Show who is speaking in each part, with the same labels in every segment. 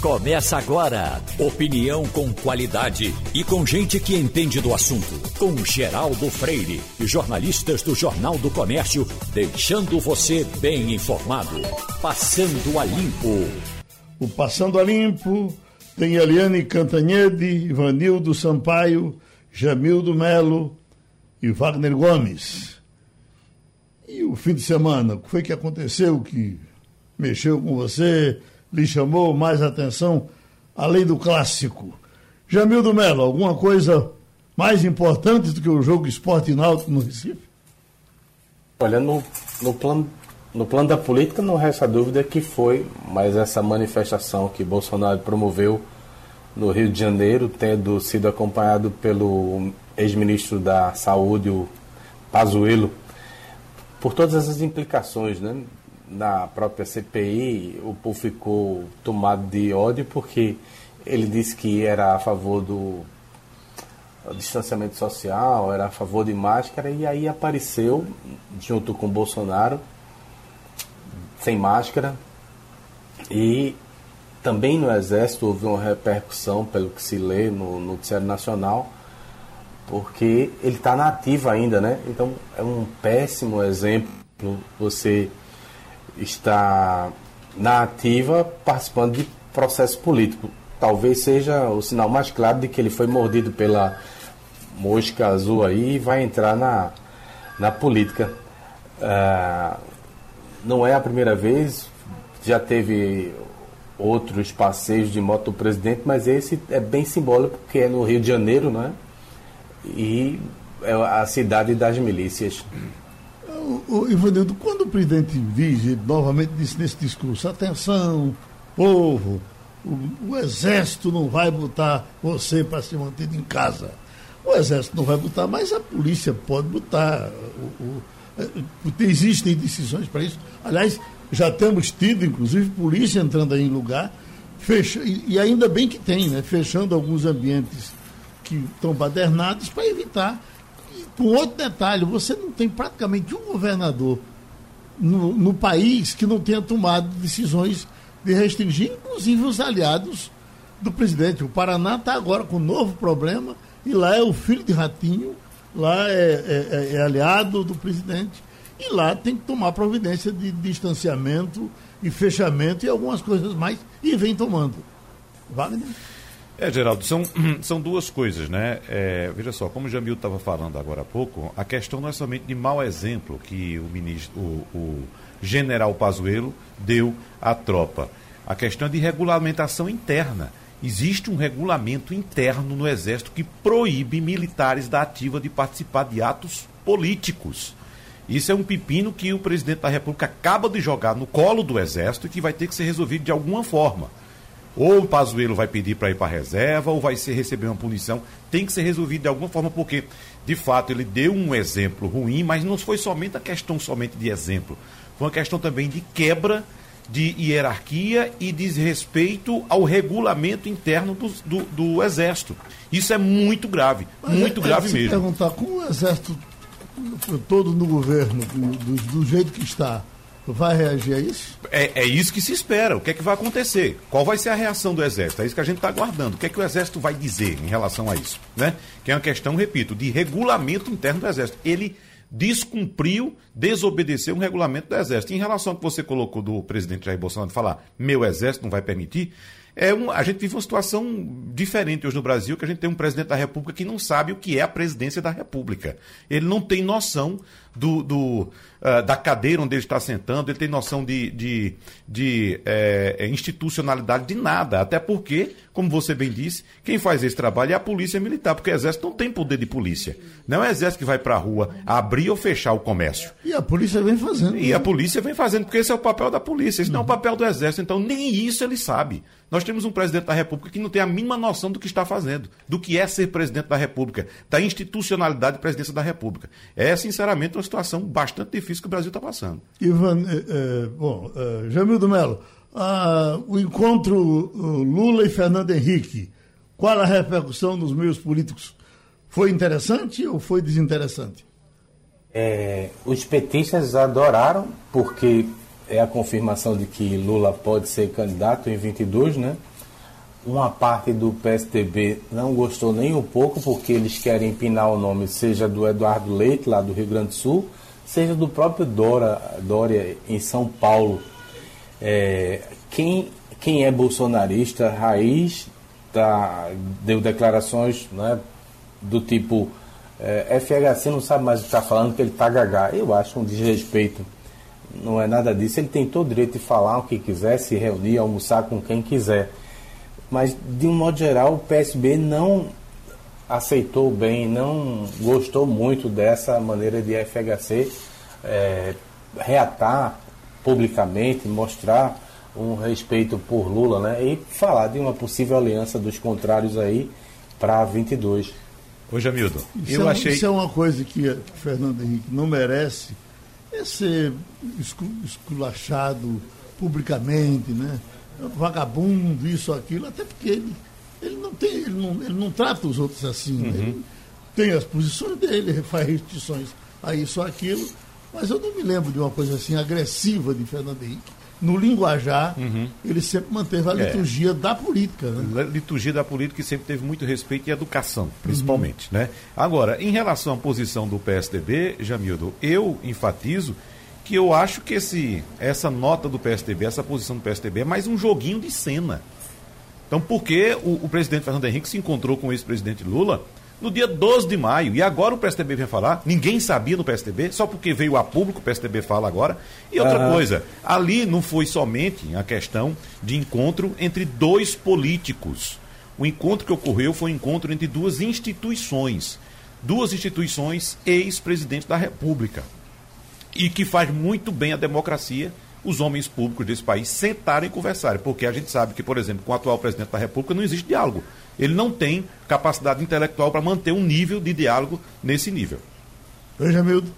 Speaker 1: Começa agora. Opinião com qualidade e com gente que entende do assunto. Com Geraldo Freire e jornalistas do Jornal do Comércio, deixando você bem informado. Passando a Limpo.
Speaker 2: O Passando a Limpo tem Eliane Cantanhede, Ivanildo Sampaio, Jamildo Melo e Wagner Gomes. E o fim de semana, o que foi que aconteceu que mexeu com você? Lhe chamou mais atenção, além do clássico? Jamildo Melo, alguma coisa mais importante do que o jogo esporte náutico no Recife?
Speaker 3: Olha, no, no, plano, no plano da política não resta dúvida que foi, mas essa manifestação que Bolsonaro promoveu no Rio de Janeiro, tendo sido acompanhado pelo ex-ministro da Saúde, o Pazuello, por todas essas implicações, né? Na própria CPI, o povo ficou tomado de ódio porque ele disse que era a favor do distanciamento social, era a favor de máscara, e aí apareceu, junto com Bolsonaro, sem máscara, e também no Exército houve uma repercussão, pelo que se lê no Noticiário Nacional, porque ele está na ativa ainda, né? Então é um péssimo exemplo você está na ativa participando de processo político. Talvez seja o sinal mais claro de que ele foi mordido pela mosca azul aí e vai entrar na, na política. Uh, não é a primeira vez, já teve outros passeios de moto do presidente, mas esse é bem simbólico porque é no Rio de Janeiro, não é? E é a cidade das milícias.
Speaker 2: Ivanildo, quando o presidente diz, novamente disse nesse discurso, atenção, povo, o, o exército não vai botar você para ser mantido em casa. O exército não vai botar, mas a polícia pode botar. O, é, existem decisões para isso. Aliás, já temos tido, inclusive, polícia entrando aí em lugar, fecha, e, e ainda bem que tem, né? Fechando alguns ambientes que estão badernados para evitar com outro detalhe, você não tem praticamente um governador no, no país que não tenha tomado decisões de restringir, inclusive os aliados do presidente. O Paraná está agora com um novo problema e lá é o filho de Ratinho, lá é, é, é, aliado do presidente e lá tem que tomar providência de distanciamento e fechamento e algumas coisas mais e vem tomando. Wagner?
Speaker 4: É, Geraldo, são, são duas coisas, né? É, veja só, como o Jamil estava falando agora há pouco, a questão não é somente de mau exemplo que o ministro, o, o general Pazuello deu à tropa. A questão é de regulamentação interna. Existe um regulamento interno no Exército que proíbe militares da ativa de participar de atos políticos. Isso é um pepino que o presidente da República acaba de jogar no colo do Exército e que vai ter que ser resolvido de alguma forma. Ou o Pazuello vai pedir para ir para a reserva, ou vai ser receber uma punição. Tem que ser resolvido de alguma forma, porque, de fato, ele deu um exemplo ruim, mas não foi somente a questão somente de exemplo. Foi uma questão também de quebra de hierarquia e desrespeito ao regulamento interno do, do, do Exército. Isso é muito grave, mas muito é, grave é, mesmo.
Speaker 2: perguntar, com o Exército todo no governo, do, do jeito que está, vai reagir a isso?
Speaker 4: É, é isso que se espera. O que é que vai acontecer? Qual vai ser a reação do Exército? É isso que a gente está aguardando. O que é que o Exército vai dizer em relação a isso? Né? Que é uma questão, repito, de regulamento interno do Exército. Ele descumpriu, desobedeceu um regulamento do Exército. Em relação ao que você colocou do presidente Jair Bolsonaro falar, meu Exército não vai permitir, é um, a gente vive uma situação diferente hoje no Brasil, que a gente tem um presidente da República que não sabe o que é a presidência da República. Ele não tem noção do, do uh, da cadeira onde ele está sentando, ele tem noção de, de, de é, institucionalidade de nada. Até porque, como você bem disse, quem faz esse trabalho é a polícia militar, porque o exército não tem poder de polícia. Não é o exército que vai para a rua abrir ou fechar o comércio.
Speaker 2: E a polícia vem fazendo.
Speaker 4: E a polícia vem fazendo, porque esse é o papel da polícia, esse não é o papel do exército. Então, nem isso ele sabe. Nós temos um presidente da República que não tem a mínima noção do que está fazendo, do que é ser presidente da República, da institucionalidade de presidência da República. É, sinceramente, uma situação bastante difícil que o Brasil está passando.
Speaker 2: Ivan, eh, eh, bom, eh, Jamildo Melo, ah, o encontro Lula e Fernando Henrique, qual a repercussão nos meios políticos? Foi interessante ou foi desinteressante?
Speaker 3: É, os petistas adoraram, porque é a confirmação de que Lula pode ser candidato em 22, né? Uma parte do PSDB não gostou nem um pouco, porque eles querem empinar o nome, seja do Eduardo Leite, lá do Rio Grande do Sul, seja do próprio Dora, Dória, em São Paulo. É, quem, quem é bolsonarista raiz tá, deu declarações né, do tipo é, FHC não sabe mais o que está falando, que ele está gagá. Eu acho um desrespeito. Não é nada disso. Ele tem todo o direito de falar o que quiser, se reunir, almoçar com quem quiser. Mas, de um modo geral, o PSB não aceitou bem, não gostou muito dessa maneira de FHC é, reatar publicamente, mostrar um respeito por Lula, né? E falar de uma possível aliança dos contrários aí para 22.
Speaker 4: Ô Jamildo,
Speaker 2: isso eu é, achei. Isso é uma coisa que Fernando Henrique não merece, é ser esculachado publicamente, né? Vagabundo, isso, aquilo, até porque ele, ele não tem, ele não, ele não trata os outros assim. Né? Uhum. Ele tem as posições dele, faz restrições a isso aquilo, mas eu não me lembro de uma coisa assim agressiva de Fernando Henrique no linguajar, uhum. ele sempre manteve a é. liturgia é. da política. Né?
Speaker 4: Liturgia da política que sempre teve muito respeito e educação, principalmente. Uhum. Né? Agora, em relação à posição do PSDB, Jamildo, eu enfatizo que eu acho que esse, essa nota do PSDB, essa posição do PSDB é mais um joguinho de cena. Então, por que o, o presidente Fernando Henrique se encontrou com o ex-presidente Lula no dia 12 de maio. E agora o PSDB vem falar, ninguém sabia no PSDB, só porque veio a público, o PSDB fala agora. E outra uhum. coisa, ali não foi somente a questão de encontro entre dois políticos. O encontro que ocorreu foi um encontro entre duas instituições. Duas instituições ex-presidentes da República. E que faz muito bem a democracia os homens públicos desse país sentarem e conversarem. Porque a gente sabe que, por exemplo, com o atual presidente da República não existe diálogo ele não tem capacidade intelectual para manter um nível de diálogo nesse nível.
Speaker 2: Veja, Mildo.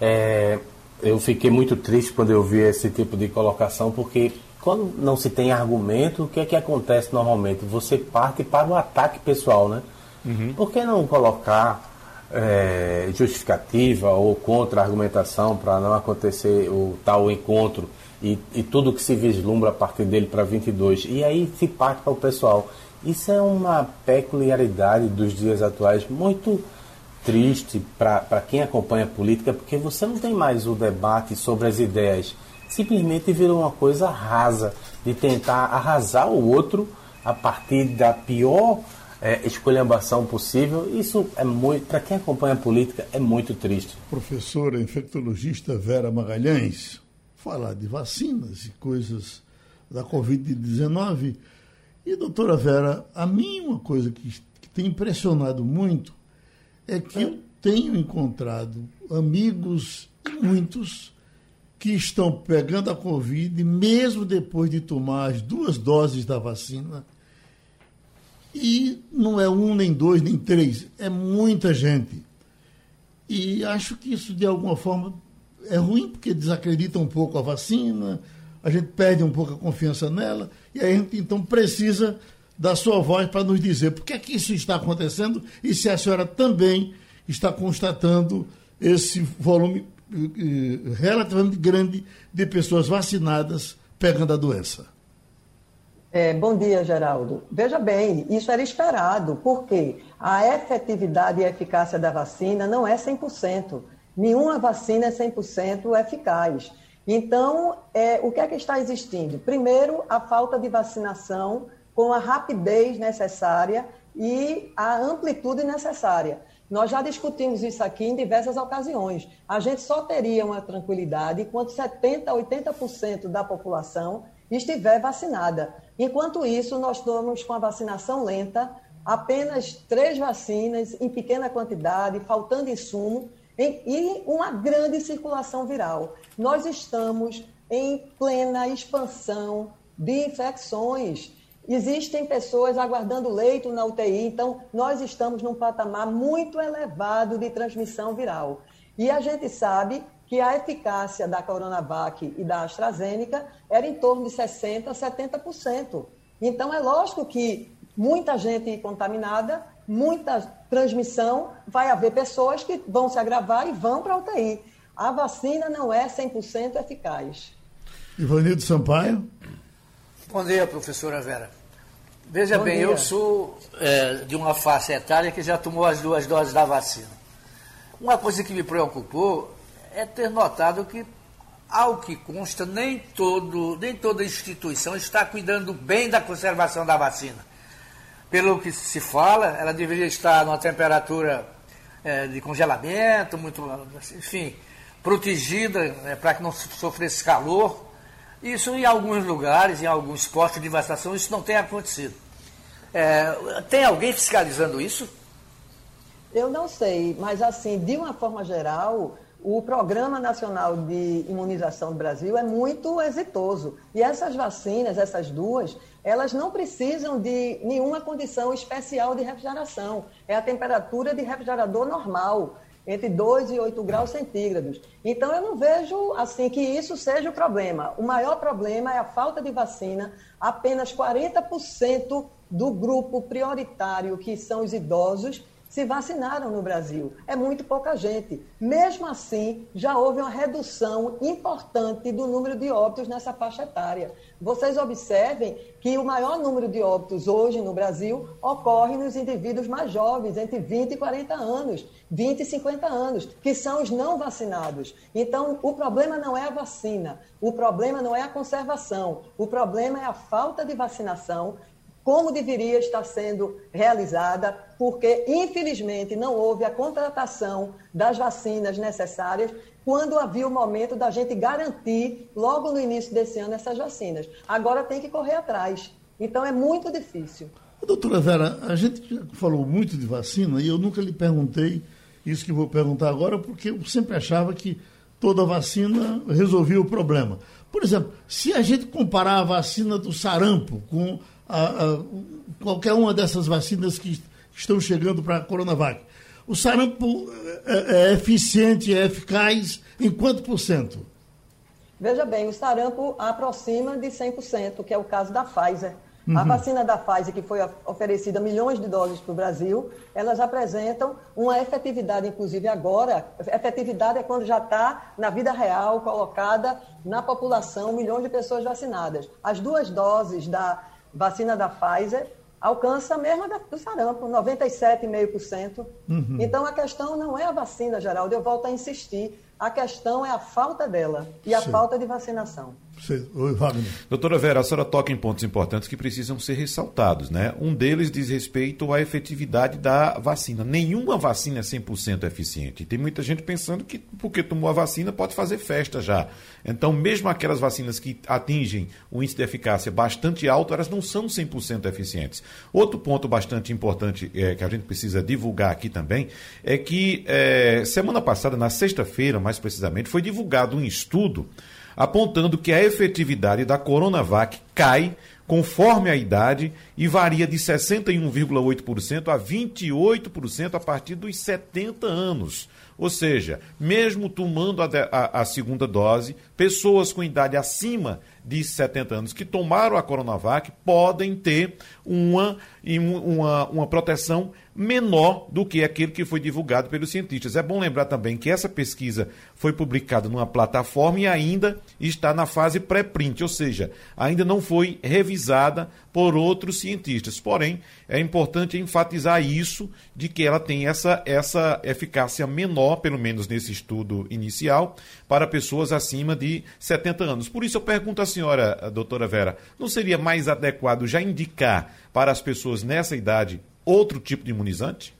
Speaker 3: É, eu fiquei muito triste quando eu vi esse tipo de colocação, porque quando não se tem argumento, o que é que acontece normalmente? Você parte para o ataque pessoal, né? Uhum. Por que não colocar é, justificativa ou contra-argumentação para não acontecer o tal encontro e, e tudo que se vislumbra a partir dele para 22? E aí se parte para o pessoal. Isso é uma peculiaridade dos dias atuais muito triste para quem acompanha a política, porque você não tem mais o debate sobre as ideias. Simplesmente virou uma coisa rasa, de tentar arrasar o outro a partir da pior é, escolhambação possível. Isso é muito, para quem acompanha a política, é muito triste.
Speaker 2: Professora infectologista Vera Magalhães, falar de vacinas e coisas da Covid-19 e, doutora Vera, a mim uma coisa que, que tem impressionado muito é que eu tenho encontrado amigos, muitos, que estão pegando a Covid, mesmo depois de tomar as duas doses da vacina. E não é um, nem dois, nem três, é muita gente. E acho que isso, de alguma forma, é ruim, porque desacredita um pouco a vacina, a gente perde um pouco a confiança nela, e a gente então precisa da sua voz para nos dizer por que, é que isso está acontecendo e se a senhora também está constatando esse volume eh, relativamente grande de pessoas vacinadas pegando a doença.
Speaker 5: É, bom dia, Geraldo. Veja bem, isso era esperado, porque a efetividade e eficácia da vacina não é 100%. Nenhuma vacina é 100% eficaz. Então, é, o que é que está existindo? Primeiro, a falta de vacinação com a rapidez necessária e a amplitude necessária. Nós já discutimos isso aqui em diversas ocasiões. A gente só teria uma tranquilidade enquanto 70% a 80% da população estiver vacinada. Enquanto isso, nós estamos com a vacinação lenta, apenas três vacinas em pequena quantidade, faltando insumo, e uma grande circulação viral. Nós estamos em plena expansão de infecções. Existem pessoas aguardando leito na UTI, então nós estamos num patamar muito elevado de transmissão viral. E a gente sabe que a eficácia da Coronavac e da AstraZeneca era em torno de 60% a 70%. Então é lógico que muita gente contaminada muita transmissão, vai haver pessoas que vão se agravar e vão para a UTI. A vacina não é 100% eficaz.
Speaker 2: Ivanildo Sampaio.
Speaker 6: Bom dia, professora Vera. Veja Bom bem, dia. eu sou é, de uma faixa etária que já tomou as duas doses da vacina. Uma coisa que me preocupou é ter notado que, ao que consta, nem, todo, nem toda instituição está cuidando bem da conservação da vacina. Pelo que se fala, ela deveria estar numa temperatura é, de congelamento, muito, enfim, protegida né, para que não sofresse calor. Isso em alguns lugares, em alguns postos de vacinação, isso não tem acontecido. É, tem alguém fiscalizando isso?
Speaker 5: Eu não sei, mas assim, de uma forma geral, o Programa Nacional de Imunização do Brasil é muito exitoso. E essas vacinas, essas duas, elas não precisam de nenhuma condição especial de refrigeração. É a temperatura de refrigerador normal, entre 2 e 8 graus centígrados. Então, eu não vejo assim que isso seja o problema. O maior problema é a falta de vacina. Apenas 40% do grupo prioritário, que são os idosos, se vacinaram no Brasil. É muito pouca gente. Mesmo assim, já houve uma redução importante do número de óbitos nessa faixa etária. Vocês observem que o maior número de óbitos hoje no Brasil ocorre nos indivíduos mais jovens, entre 20 e 40 anos, 20 e 50 anos, que são os não vacinados. Então, o problema não é a vacina, o problema não é a conservação, o problema é a falta de vacinação como deveria estar sendo realizada, porque, infelizmente, não houve a contratação das vacinas necessárias quando havia o momento da gente garantir, logo no início desse ano, essas vacinas. Agora tem que correr atrás. Então, é muito difícil.
Speaker 2: Doutora Vera, a gente falou muito de vacina e eu nunca lhe perguntei isso que vou perguntar agora, porque eu sempre achava que toda vacina resolvia o problema. Por exemplo, se a gente comparar a vacina do sarampo com a, a, qualquer uma dessas vacinas que estão chegando para a Coronavac. O sarampo é, é eficiente, é eficaz em quanto por cento?
Speaker 5: Veja bem, o sarampo aproxima de 100%, que é o caso da Pfizer. Uhum. A vacina da Pfizer, que foi oferecida milhões de doses para o Brasil, elas apresentam uma efetividade, inclusive agora. Efetividade é quando já está na vida real, colocada na população, milhões de pessoas vacinadas. As duas doses da vacina da Pfizer alcança a mesma do sarampo, 97,5%. Uhum. Então a questão não é a vacina, Geraldo, eu volto a insistir. A questão é a falta dela e a Sim. falta de vacinação.
Speaker 4: Oi, Wagner. Doutora Vera, a senhora toca em pontos importantes que precisam ser ressaltados, né? Um deles diz respeito à efetividade da vacina. Nenhuma vacina é 100% eficiente. Tem muita gente pensando que porque tomou a vacina pode fazer festa já. Então, mesmo aquelas vacinas que atingem o índice de eficácia bastante alto, elas não são 100% eficientes. Outro ponto bastante importante é, que a gente precisa divulgar aqui também é que é, semana passada, na sexta-feira, mais precisamente, foi divulgado um estudo apontando que a efetividade da Coronavac cai conforme a idade e varia de 61,8% a 28% a partir dos 70 anos. Ou seja, mesmo tomando a, a, a, segunda dose, pessoas com idade acima de 70 anos que tomaram a Coronavac podem ter uma, uma, uma proteção menor do que aquele que foi divulgado pelos cientistas. É bom lembrar também que essa pesquisa foi publicada numa plataforma e ainda está na fase pré-print, ou seja, ainda não foi revisada por outros cientistas. Porém, é importante enfatizar isso de que ela tem essa, essa eficácia menor, pelo menos nesse estudo inicial, para pessoas acima de 70 anos. Por isso eu pergunto à senhora, doutora Vera, não seria mais adequado já indicar para as pessoas nessa idade outro tipo de imunizante?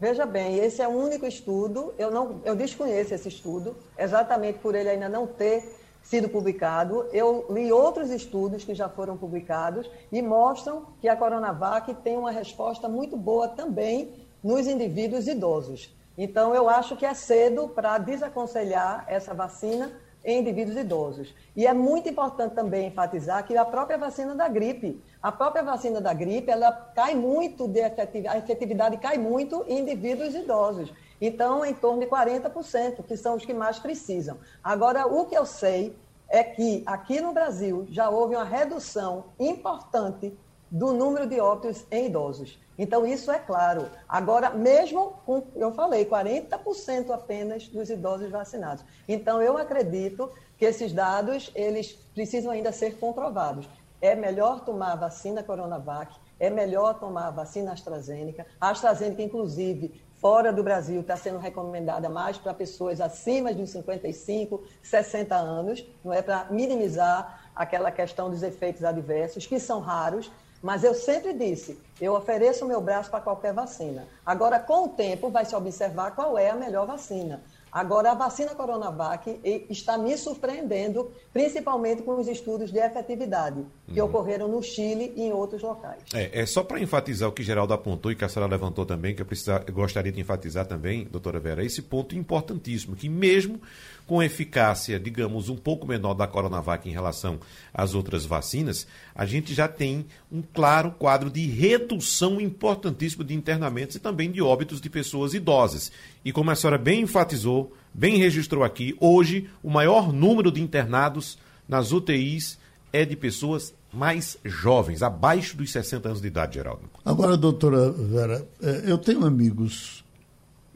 Speaker 5: Veja bem, esse é o único estudo, eu, não, eu desconheço esse estudo, exatamente por ele ainda não ter sido publicado. Eu li outros estudos que já foram publicados e mostram que a Coronavac tem uma resposta muito boa também nos indivíduos idosos. Então, eu acho que é cedo para desaconselhar essa vacina em indivíduos idosos. E é muito importante também enfatizar que a própria vacina da gripe, a própria vacina da gripe, ela cai muito de efetividade, a efetividade cai muito em indivíduos idosos. Então, em torno de 40%, que são os que mais precisam. Agora, o que eu sei é que aqui no Brasil já houve uma redução importante do número de óbitos em idosos. Então, isso é claro. Agora, mesmo com, eu falei, 40% apenas dos idosos vacinados. Então, eu acredito que esses dados, eles precisam ainda ser comprovados. é melhor tomar a vacina Coronavac, é melhor tomar a vacina AstraZeneca. A AstraZeneca, inclusive, fora do Brasil, está sendo recomendada mais para pessoas acima de 55, 60 anos, não é para minimizar aquela questão dos efeitos adversos, que são raros, mas eu sempre disse, eu ofereço o meu braço para qualquer vacina. Agora, com o tempo, vai se observar qual é a melhor vacina. Agora, a vacina Coronavac está me surpreendendo, principalmente com os estudos de efetividade que uhum. ocorreram no Chile e em outros locais.
Speaker 4: É, é só para enfatizar o que Geraldo apontou e que a senhora levantou também, que eu, eu gostaria de enfatizar também, doutora Vera, esse ponto importantíssimo, que mesmo com eficácia, digamos, um pouco menor da Coronavac em relação às outras vacinas, a gente já tem um claro quadro de redução importantíssima de internamentos e também de óbitos de pessoas idosas. E como a senhora bem enfatizou, bem registrou aqui, hoje o maior número de internados nas UTIs é de pessoas mais jovens, abaixo dos 60 anos de idade, Geraldo.
Speaker 2: Agora, doutora Vera, é, eu tenho amigos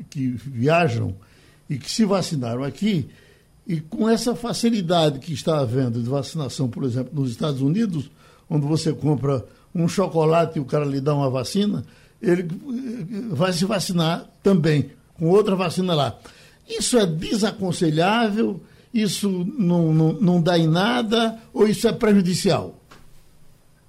Speaker 2: que viajam e que se vacinaram aqui, e com essa facilidade que está havendo de vacinação, por exemplo, nos Estados Unidos, onde você compra um chocolate e o cara lhe dá uma vacina, ele eh, vai se vacinar também com outra vacina lá. Isso é desaconselhável? Isso não, não, não dá em nada? Ou isso é prejudicial?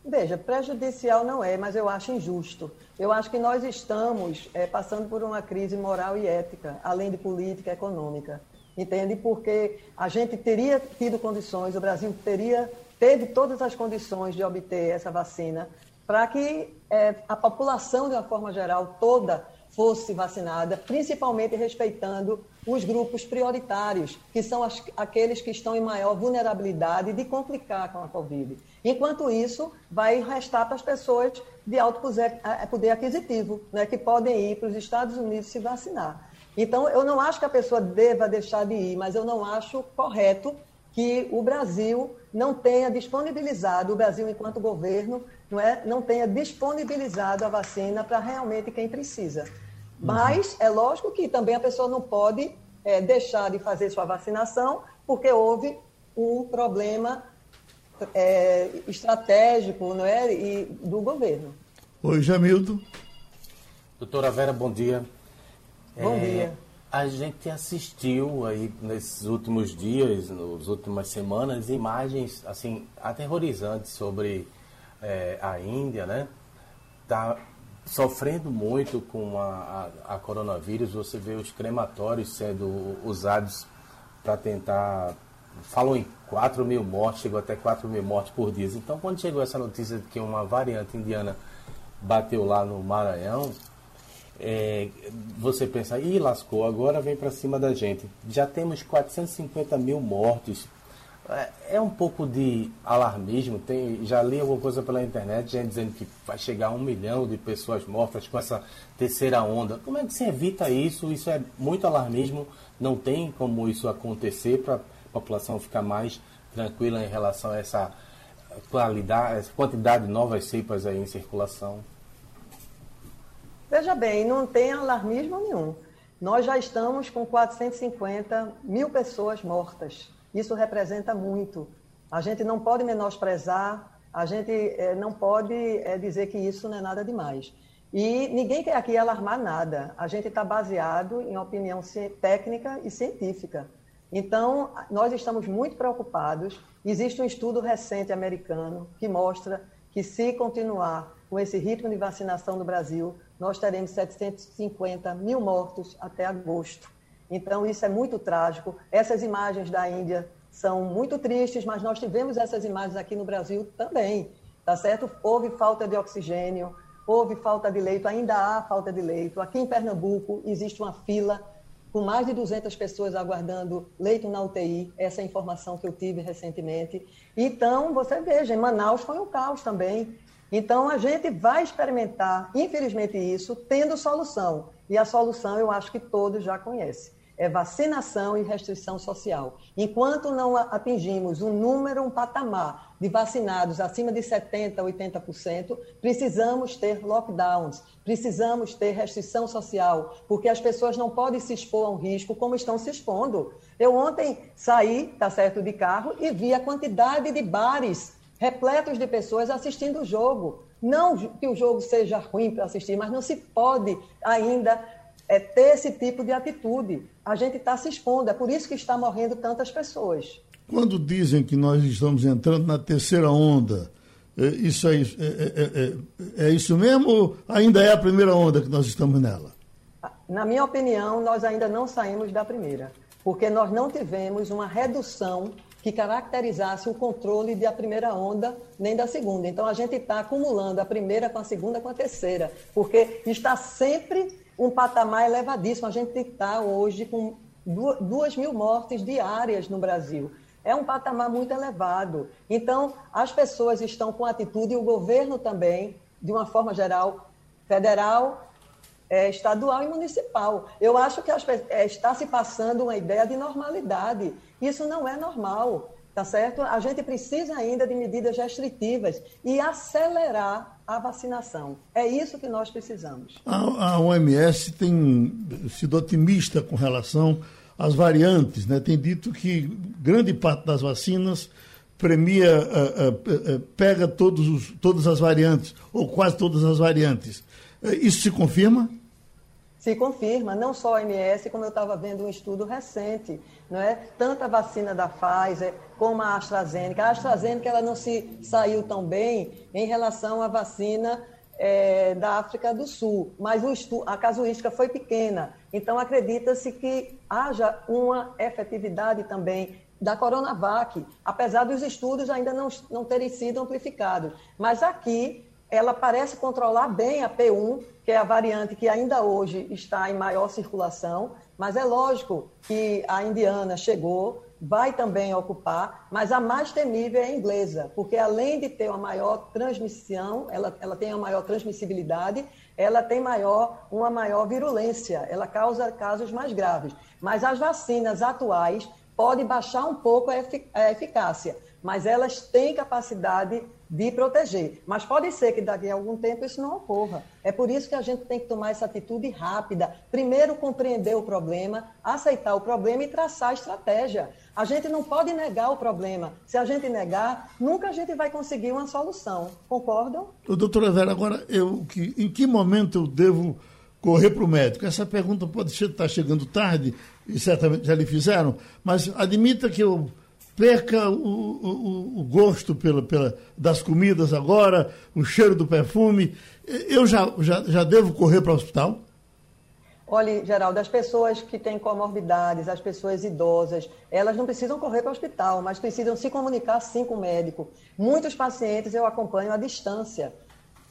Speaker 5: Veja, prejudicial não é, mas eu acho injusto. Eu acho que nós estamos é, passando por uma crise moral e ética, além de política e econômica. Entende? Porque a gente teria tido condições, o Brasil teria, teve todas as condições de obter essa vacina para que é, a população, de uma forma geral, toda fosse vacinada, principalmente respeitando os grupos prioritários, que são as, aqueles que estão em maior vulnerabilidade de complicar com a Covid. Enquanto isso, vai restar para as pessoas de alto poder aquisitivo, né, que podem ir para os Estados Unidos se vacinar. Então, eu não acho que a pessoa deva deixar de ir, mas eu não acho correto que o Brasil não tenha disponibilizado, o Brasil enquanto governo, não, é, não tenha disponibilizado a vacina para realmente quem precisa. Mas é lógico que também a pessoa não pode é, deixar de fazer sua vacinação porque houve um problema é, estratégico não é, e, do governo.
Speaker 2: Oi, Jamildo.
Speaker 3: Doutora Vera, bom dia.
Speaker 5: Bom é, dia.
Speaker 3: A gente assistiu aí nesses últimos dias, nas últimas semanas, imagens assim aterrorizantes sobre é, a Índia, né? Tá sofrendo muito com a, a, a, coronavírus. Você vê os crematórios sendo usados para tentar. Falam em 4 mil mortes, chegou até 4 mil mortes por dia. Então, quando chegou essa notícia de que uma variante indiana bateu lá no Maranhão, é, você pensa, ih, lascou, agora vem para cima da gente. Já temos 450 mil mortes é, é um pouco de alarmismo. Tem, já li alguma coisa pela internet, gente dizendo que vai chegar a um milhão de pessoas mortas com essa terceira onda. Como é que se evita isso? Isso é muito alarmismo. Não tem como isso acontecer para a população ficar mais tranquila em relação a essa qualidade, essa quantidade de novas cepas aí em circulação.
Speaker 5: Veja bem, não tem alarmismo nenhum. Nós já estamos com 450 mil pessoas mortas isso representa muito. A gente não pode menosprezar, a gente é, não pode é, dizer que isso não é nada demais. E ninguém quer aqui alarmar nada. A gente está baseado em opinião técnica e científica. Então, nós estamos muito preocupados. Existe um estudo recente americano que mostra que, se continuar com esse ritmo de vacinação no Brasil, nós teremos 750 mil mortos até agosto. Então, isso é muito trágico. Essas imagens da Índia são muito tristes, mas nós tivemos essas imagens aqui no Brasil também, tá certo? Houve falta de oxigênio, houve falta de leito, ainda há falta de leito. Aqui em Pernambuco existe uma fila com mais de 200 pessoas aguardando leito na UTI, essa é a informação que eu tive recentemente. Então, você veja, em Manaus foi um caos também. Então, a gente vai experimentar, infelizmente, isso, tendo solução. E a solução eu acho que todos já conhecem é vacinação e restrição social. Enquanto não atingimos um número, um patamar de vacinados acima de 70%, 80%, precisamos ter lockdowns, precisamos ter restrição social, porque as pessoas não podem se expor a um risco como estão se expondo. Eu ontem saí, tá certo, de carro e vi a quantidade de bares repletos de pessoas assistindo o jogo. Não que o jogo seja ruim para assistir, mas não se pode ainda é, ter esse tipo de atitude. A gente está se expondo, é por isso que está morrendo tantas pessoas.
Speaker 2: Quando dizem que nós estamos entrando na terceira onda, é, isso é, é, é, é, isso mesmo ou ainda é a primeira onda que nós estamos nela?
Speaker 5: Na minha opinião, nós ainda não saímos da primeira, porque nós não tivemos uma redução que caracterizasse o controle da primeira onda nem da segunda. Então a gente está acumulando a primeira com a segunda com a terceira, porque está sempre um patamar elevadíssimo. A gente está hoje com duas mil mortes diárias no Brasil. É um patamar muito elevado. Então, as pessoas estão com atitude, e o governo também, de uma forma geral, federal, é, estadual e municipal. Eu acho que as, é, está se passando uma ideia de normalidade. Isso não é normal, tá certo? A gente precisa ainda de medidas restritivas e acelerar a vacinação. É isso que nós precisamos.
Speaker 2: A, a OMS tem sido otimista com relação às variantes, né? Tem dito que grande parte das vacinas premia, uh, uh, uh, pega todos os, todas as variantes, ou quase todas as variantes. Isso se confirma?
Speaker 5: Se confirma, não só a OMS, como eu estava vendo um estudo recente, não é? Tanto a vacina da Pfizer como a AstraZeneca. A AstraZeneca ela não se saiu tão bem em relação à vacina é, da África do Sul, mas estudo, a casuística foi pequena. Então acredita-se que haja uma efetividade também da Coronavac, apesar dos estudos ainda não, não terem sido amplificados. Mas aqui ela parece controlar bem a P1, que é a variante que ainda hoje está em maior circulação, mas é lógico que a indiana chegou, vai também ocupar, mas a mais temível é a inglesa, porque além de ter uma maior transmissão, ela, ela tem uma maior transmissibilidade, ela tem maior, uma maior virulência, ela causa casos mais graves. Mas as vacinas atuais podem baixar um pouco a, efic a eficácia, mas elas têm capacidade de proteger. Mas pode ser que daqui a algum tempo isso não ocorra. É por isso que a gente tem que tomar essa atitude rápida. Primeiro, compreender o problema, aceitar o problema e traçar a estratégia. A gente não pode negar o problema. Se a gente negar, nunca a gente vai conseguir uma solução. Concordam?
Speaker 2: Doutora Vera, agora, eu, que, em que momento eu devo correr para o médico? Essa pergunta pode estar tá chegando tarde, e certamente já lhe fizeram, mas admita que eu perca o, o, o gosto pela, pela, das comidas agora, o cheiro do perfume. Eu já, já, já devo correr para o hospital?
Speaker 5: Olha, Geraldo, as pessoas que têm comorbidades, as pessoas idosas, elas não precisam correr para o hospital, mas precisam se comunicar sim com o médico. Muitos pacientes eu acompanho à distância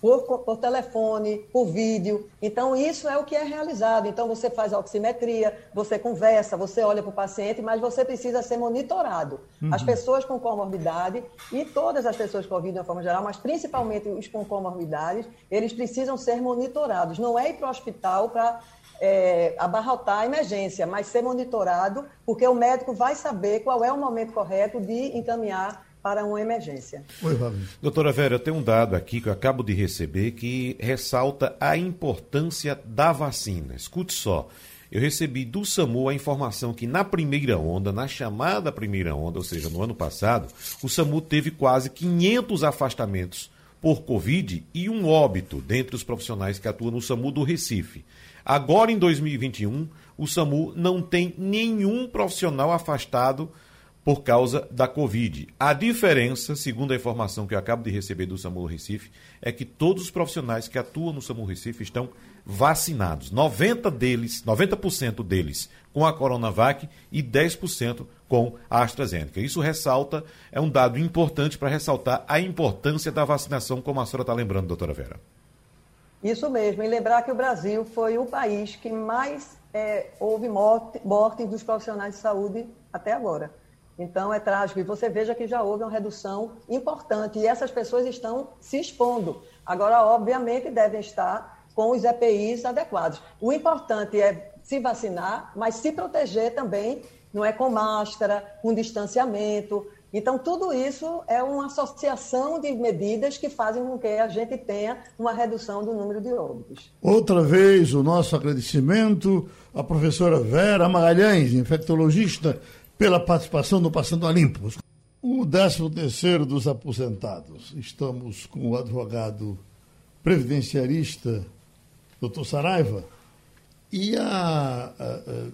Speaker 5: por, por telefone, por vídeo. Então, isso é o que é realizado. Então, você faz a oximetria, você conversa, você olha para o paciente, mas você precisa ser monitorado. Uhum. As pessoas com comorbidade e todas as pessoas com Covid de uma forma geral, mas principalmente os com comorbidades, eles precisam ser monitorados. Não é ir para o hospital para é, abarrotar a emergência, mas ser monitorado, porque o médico vai saber qual é o momento correto de encaminhar para uma emergência. Oi,
Speaker 4: Doutora Vera, eu tenho um dado aqui que eu acabo de receber que ressalta a importância da vacina. Escute só. Eu recebi do SAMU a informação que na primeira onda, na chamada primeira onda, ou seja, no ano passado, o SAMU teve quase 500 afastamentos por Covid e um óbito dentre os profissionais que atuam no SAMU do Recife. Agora, em 2021, o SAMU não tem nenhum profissional afastado por causa da Covid. A diferença, segundo a informação que eu acabo de receber do SAMU Recife, é que todos os profissionais que atuam no SAMU Recife estão vacinados. 90 deles, 90% deles com a Coronavac e 10% com a AstraZeneca. Isso ressalta, é um dado importante para ressaltar a importância da vacinação, como a senhora está lembrando, doutora Vera.
Speaker 5: Isso mesmo, e lembrar que o Brasil foi o país que mais é, houve morte, morte dos profissionais de saúde até agora. Então, é trágico. E você veja que já houve uma redução importante. E essas pessoas estão se expondo. Agora, obviamente, devem estar com os EPIs adequados. O importante é se vacinar, mas se proteger também, não é com máscara, com distanciamento. Então, tudo isso é uma associação de medidas que fazem com que a gente tenha uma redução do número de óbitos.
Speaker 2: Outra vez, o nosso agradecimento à professora Vera Magalhães, infectologista pela participação no Passando a Limpo. O 13 terceiro dos aposentados. Estamos com o advogado previdenciarista, doutor Saraiva, e a, a, a,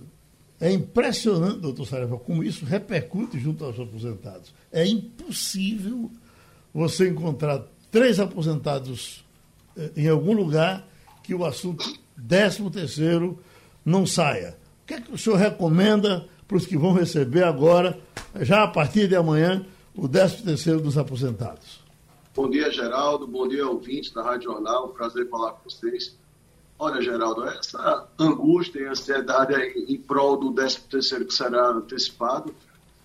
Speaker 2: é impressionante, doutor Saraiva, como isso repercute junto aos aposentados. É impossível você encontrar três aposentados eh, em algum lugar que o assunto 13 terceiro não saia. O que é que o senhor recomenda para os que vão receber agora, já a partir de amanhã, o 13 terceiro dos aposentados?
Speaker 7: Bom dia, Geraldo. Bom dia, ouvintes da Rádio Jornal. Prazer falar com vocês. Olha, Geraldo, essa angústia e ansiedade em prol do 13 terceiro que será antecipado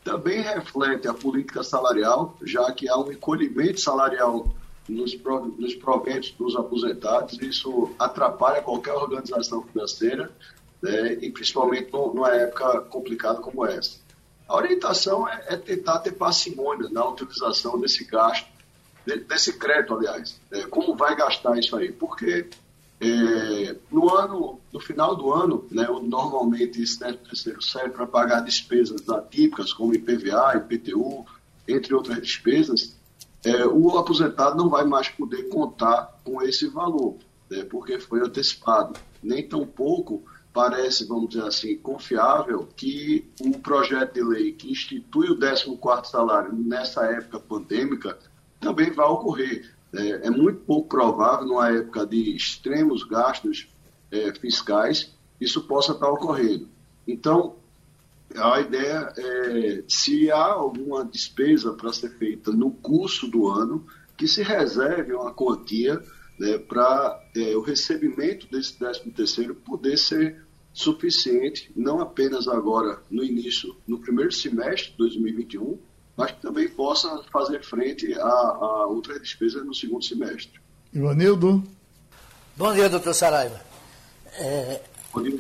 Speaker 7: também reflete a política salarial, já que há um encolhimento salarial nos proventos dos aposentados. Isso atrapalha qualquer organização financeira, né, e principalmente numa época complicada como essa. A orientação é, é tentar ter parcimônia na utilização desse gasto, desse crédito, aliás. Né, como vai gastar isso aí? Porque é, no ano, no final do ano, né, normalmente esse 13 terceiro serve para pagar despesas atípicas, como IPVA, IPTU, entre outras despesas, é, o aposentado não vai mais poder contar com esse valor, né, porque foi antecipado. Nem tão pouco parece, vamos dizer assim, confiável que um projeto de lei que institui o 14º salário nessa época pandêmica também vai ocorrer. É, é muito pouco provável, numa época de extremos gastos é, fiscais, isso possa estar ocorrendo. Então, a ideia é, se há alguma despesa para ser feita no curso do ano, que se reserve uma quantia né, para é, o recebimento desse 13 terceiro poder ser suficiente, não apenas agora no início, no primeiro semestre de 2021, mas que também possa fazer frente a, a outras despesas no segundo semestre.
Speaker 2: Ivanildo.
Speaker 6: Bom dia, doutor Saraiva. É,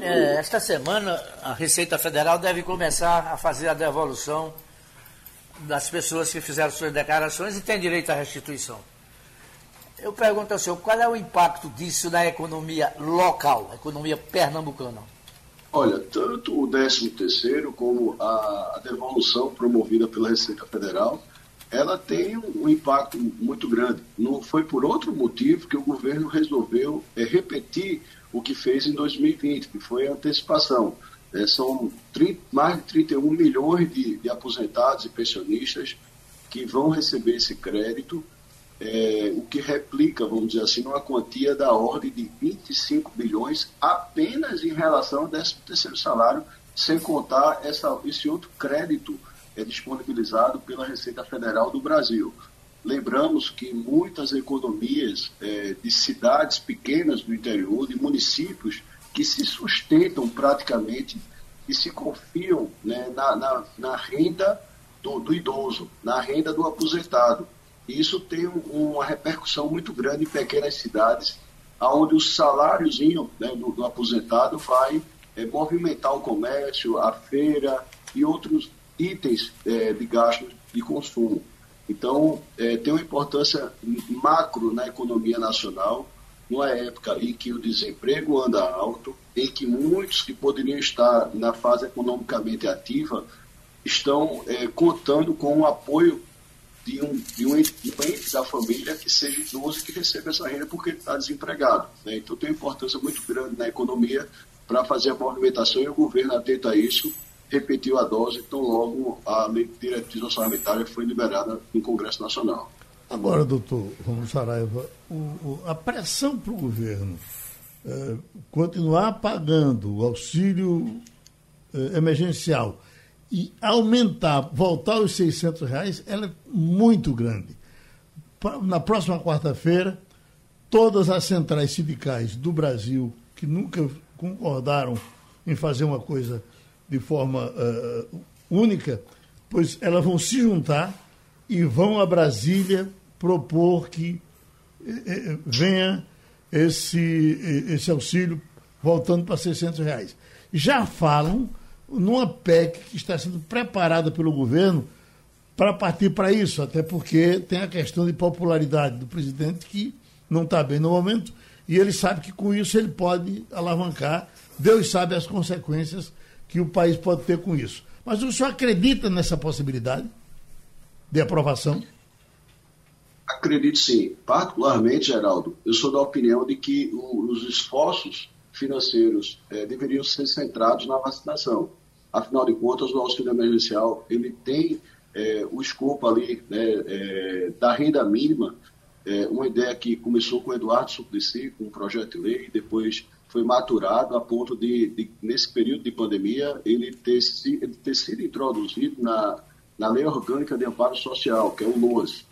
Speaker 6: é, esta semana, a Receita Federal deve começar a fazer a devolução das pessoas que fizeram suas declarações e têm direito à restituição. Eu pergunto ao senhor, qual é o impacto disso na economia local, economia pernambucana?
Speaker 7: Olha, tanto o 13 terceiro como a, devolução promovida pela Receita Federal, ela tem um, impacto muito grande. Não foi por outro motivo que o governo resolveu é, repetir o que fez em 2020, que foi a antecipação. É, são 30, mais de 31 milhões de aposentados e pensionistas que vão receber esse crédito é, o que replica, vamos dizer assim, uma quantia da ordem de 25 bilhões apenas em relação ao 13 terceiro salário, sem contar essa, esse outro crédito é, disponibilizado pela Receita Federal do Brasil. Lembramos que muitas economias é, de cidades pequenas do interior, de municípios, que se sustentam praticamente e se confiam né, na, na, na, renda do, do idoso, na renda do aposentado. E isso tem uma repercussão muito grande em pequenas cidades, onde o saláriozinho né, do, do, aposentado vai é, movimentar o comércio, a feira e outros itens é, de gasto de consumo. Então, é, tem uma importância macro na economia nacional, numa época em que o desemprego anda alto, em que muitos que poderiam estar na fase economicamente ativa estão é, contando com o apoio de um, de um ente da família que seja idoso e que receba essa renda porque está desempregado. Né? Então tem uma importância muito grande na economia para fazer a movimentação e o governo atenta a isso, repetiu a dose, então logo a diretriz orçamentária foi liberada no Congresso Nacional.
Speaker 2: Agora, doutor Romulo Saraiva, o, o, a pressão para o governo é, continuar pagando o auxílio é, emergencial e aumentar, voltar aos 600 reais, ela é muito grande. Na próxima quarta-feira, todas as centrais sindicais do Brasil, que nunca concordaram em fazer uma coisa de forma uh, única, pois elas vão se juntar e vão a Brasília propor que eh, venha esse, esse auxílio voltando para 600 reais. Já falam numa PEC que está sendo preparada pelo governo para partir para isso, até porque tem a questão de popularidade do presidente que não está bem no momento e ele sabe que com isso ele pode alavancar. Deus sabe as consequências que o país pode ter com isso. Mas o senhor acredita nessa possibilidade? de aprovação?
Speaker 7: Acredito sim. Particularmente, Geraldo, eu sou da opinião de que os esforços financeiros eh, deveriam ser centrados na vacinação. Afinal de contas, o auxílio emergencial ele tem eh, o escopo ali né, eh, da renda mínima, uma ideia que começou com o Eduardo Suplicy, com um projeto de lei, e depois foi maturado a ponto de, de, nesse período de pandemia, ele ter, ele ter sido introduzido na, na Lei Orgânica de Amparo Social, que é o LOAS.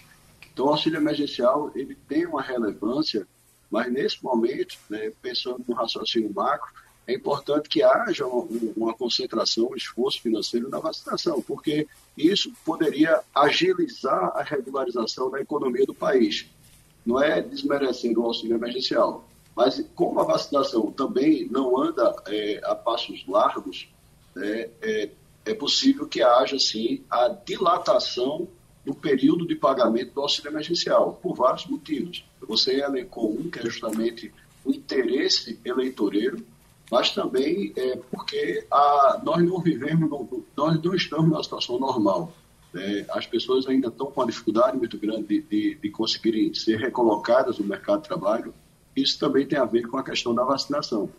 Speaker 7: Então, o auxílio emergencial ele tem uma relevância, mas nesse momento, né, pensando no raciocínio macro, é importante que haja uma, concentração, um esforço financeiro na vacinação, porque isso poderia agilizar a regularização da economia do país. Não é desmerecendo o auxílio emergencial, mas como a vacinação também não anda é, a passos largos, é, é, é, possível que haja, sim, a dilatação do período de pagamento do auxílio emergencial, por vários motivos. Você elencou um, que é justamente o interesse eleitoreiro, mas também é porque a, nós não vivemos, no, nós não estamos numa situação normal. Né? As pessoas ainda estão com uma dificuldade muito grande de, de, de conseguirem ser recolocadas no mercado de trabalho, isso também tem a ver com a questão da vacinação.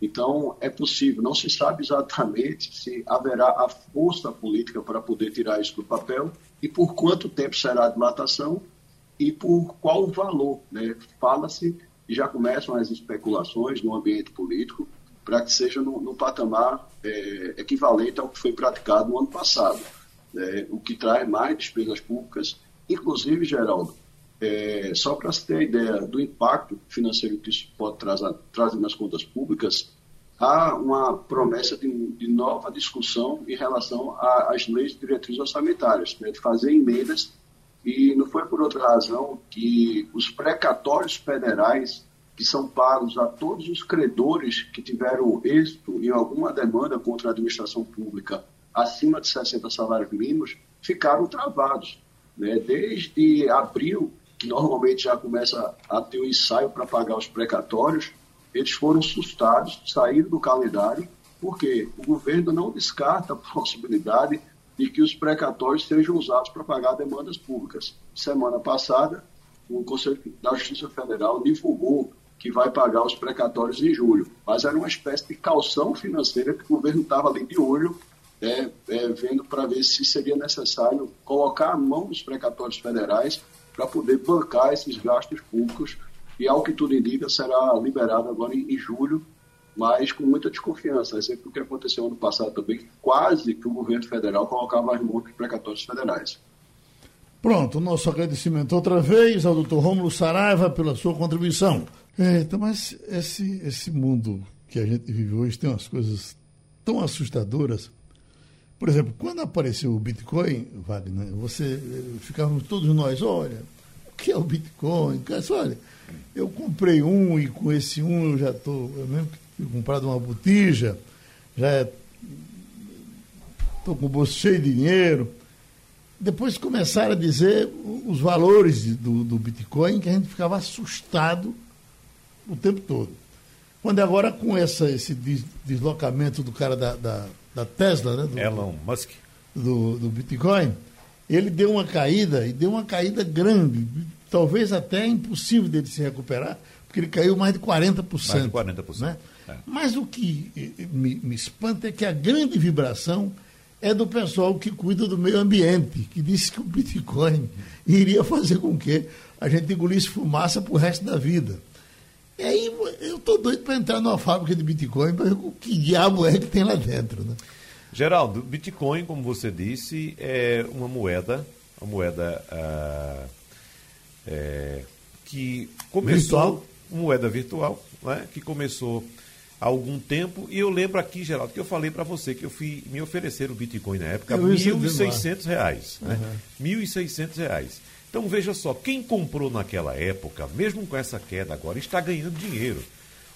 Speaker 7: Então, é possível, não se sabe exatamente se haverá a força política para poder tirar isso do papel e por quanto tempo será a dilatação e por qual valor. Né? Fala-se já começam as especulações no ambiente político para que seja no, no patamar é, equivalente ao que foi praticado no ano passado, né? o que traz mais despesas públicas, inclusive, Geraldo, é, só para se ter a ideia do impacto financeiro que isso pode trazer, trazer nas contas públicas, há uma promessa de, de nova discussão em relação às leis de diretrizes orçamentárias, né, de fazer emendas, e não foi por outra razão que os precatórios federais que são pagos a todos os credores que tiveram êxito em alguma demanda contra a administração pública acima de 60 salários mínimos, ficaram travados. Né? Desde abril que normalmente já começa a ter o um ensaio para pagar os precatórios, eles foram sustados, saíram do calendário, porque o governo não descarta a possibilidade de que os precatórios sejam usados para pagar demandas públicas. Semana passada, o Conselho da Justiça Federal divulgou que vai pagar os precatórios em julho, mas era uma espécie de calção financeira que o governo estava ali de olho, é, é, vendo para ver se seria necessário colocar a mão nos precatórios federais para poder bancar esses gastos públicos e, ao que tudo indica, será liberado agora em, em julho, mas com muita desconfiança. Exemplo que aconteceu ano passado também, quase que o governo federal colocava as mãos nos precatórios federais.
Speaker 2: Pronto, nosso agradecimento outra vez ao doutor Rômulo Saraiva pela sua contribuição. É, então, mas esse, esse mundo que a gente vive hoje tem umas coisas tão assustadoras por exemplo, quando apareceu o Bitcoin, Wagner, você eh, ficávamos todos nós, olha, o que é o Bitcoin? Olha, eu comprei um e com esse um eu já estou, eu mesmo que comprado uma botija, já estou com o bolso cheio de dinheiro. Depois começaram a dizer os valores do, do Bitcoin, que a gente ficava assustado o tempo todo. Quando agora com essa, esse deslocamento do cara da, da da Tesla, né? Do,
Speaker 4: Elon Musk.
Speaker 2: Do, do Bitcoin, ele deu uma caída, e deu uma caída grande, talvez até impossível dele se recuperar, porque ele caiu mais de 40%. Mais de
Speaker 4: 40%. Né?
Speaker 2: É. Mas o que me, me espanta é que a grande vibração é do pessoal que cuida do meio ambiente, que disse que o Bitcoin iria fazer com que a gente engolisse fumaça para o resto da vida. E aí eu estou doido para entrar numa fábrica de Bitcoin para ver o que diabo é que tem lá dentro. Né?
Speaker 4: Geraldo, Bitcoin, como você disse, é uma moeda, uma moeda ah, é, que começou. Virtual. Moeda virtual, né, que começou há algum tempo. E eu lembro aqui, Geraldo, que eu falei para você que eu fui me oferecer o Bitcoin na época, 1.600 reais, né? Uhum. R$ 1.600. Então veja só, quem comprou naquela época, mesmo com essa queda agora, está ganhando dinheiro.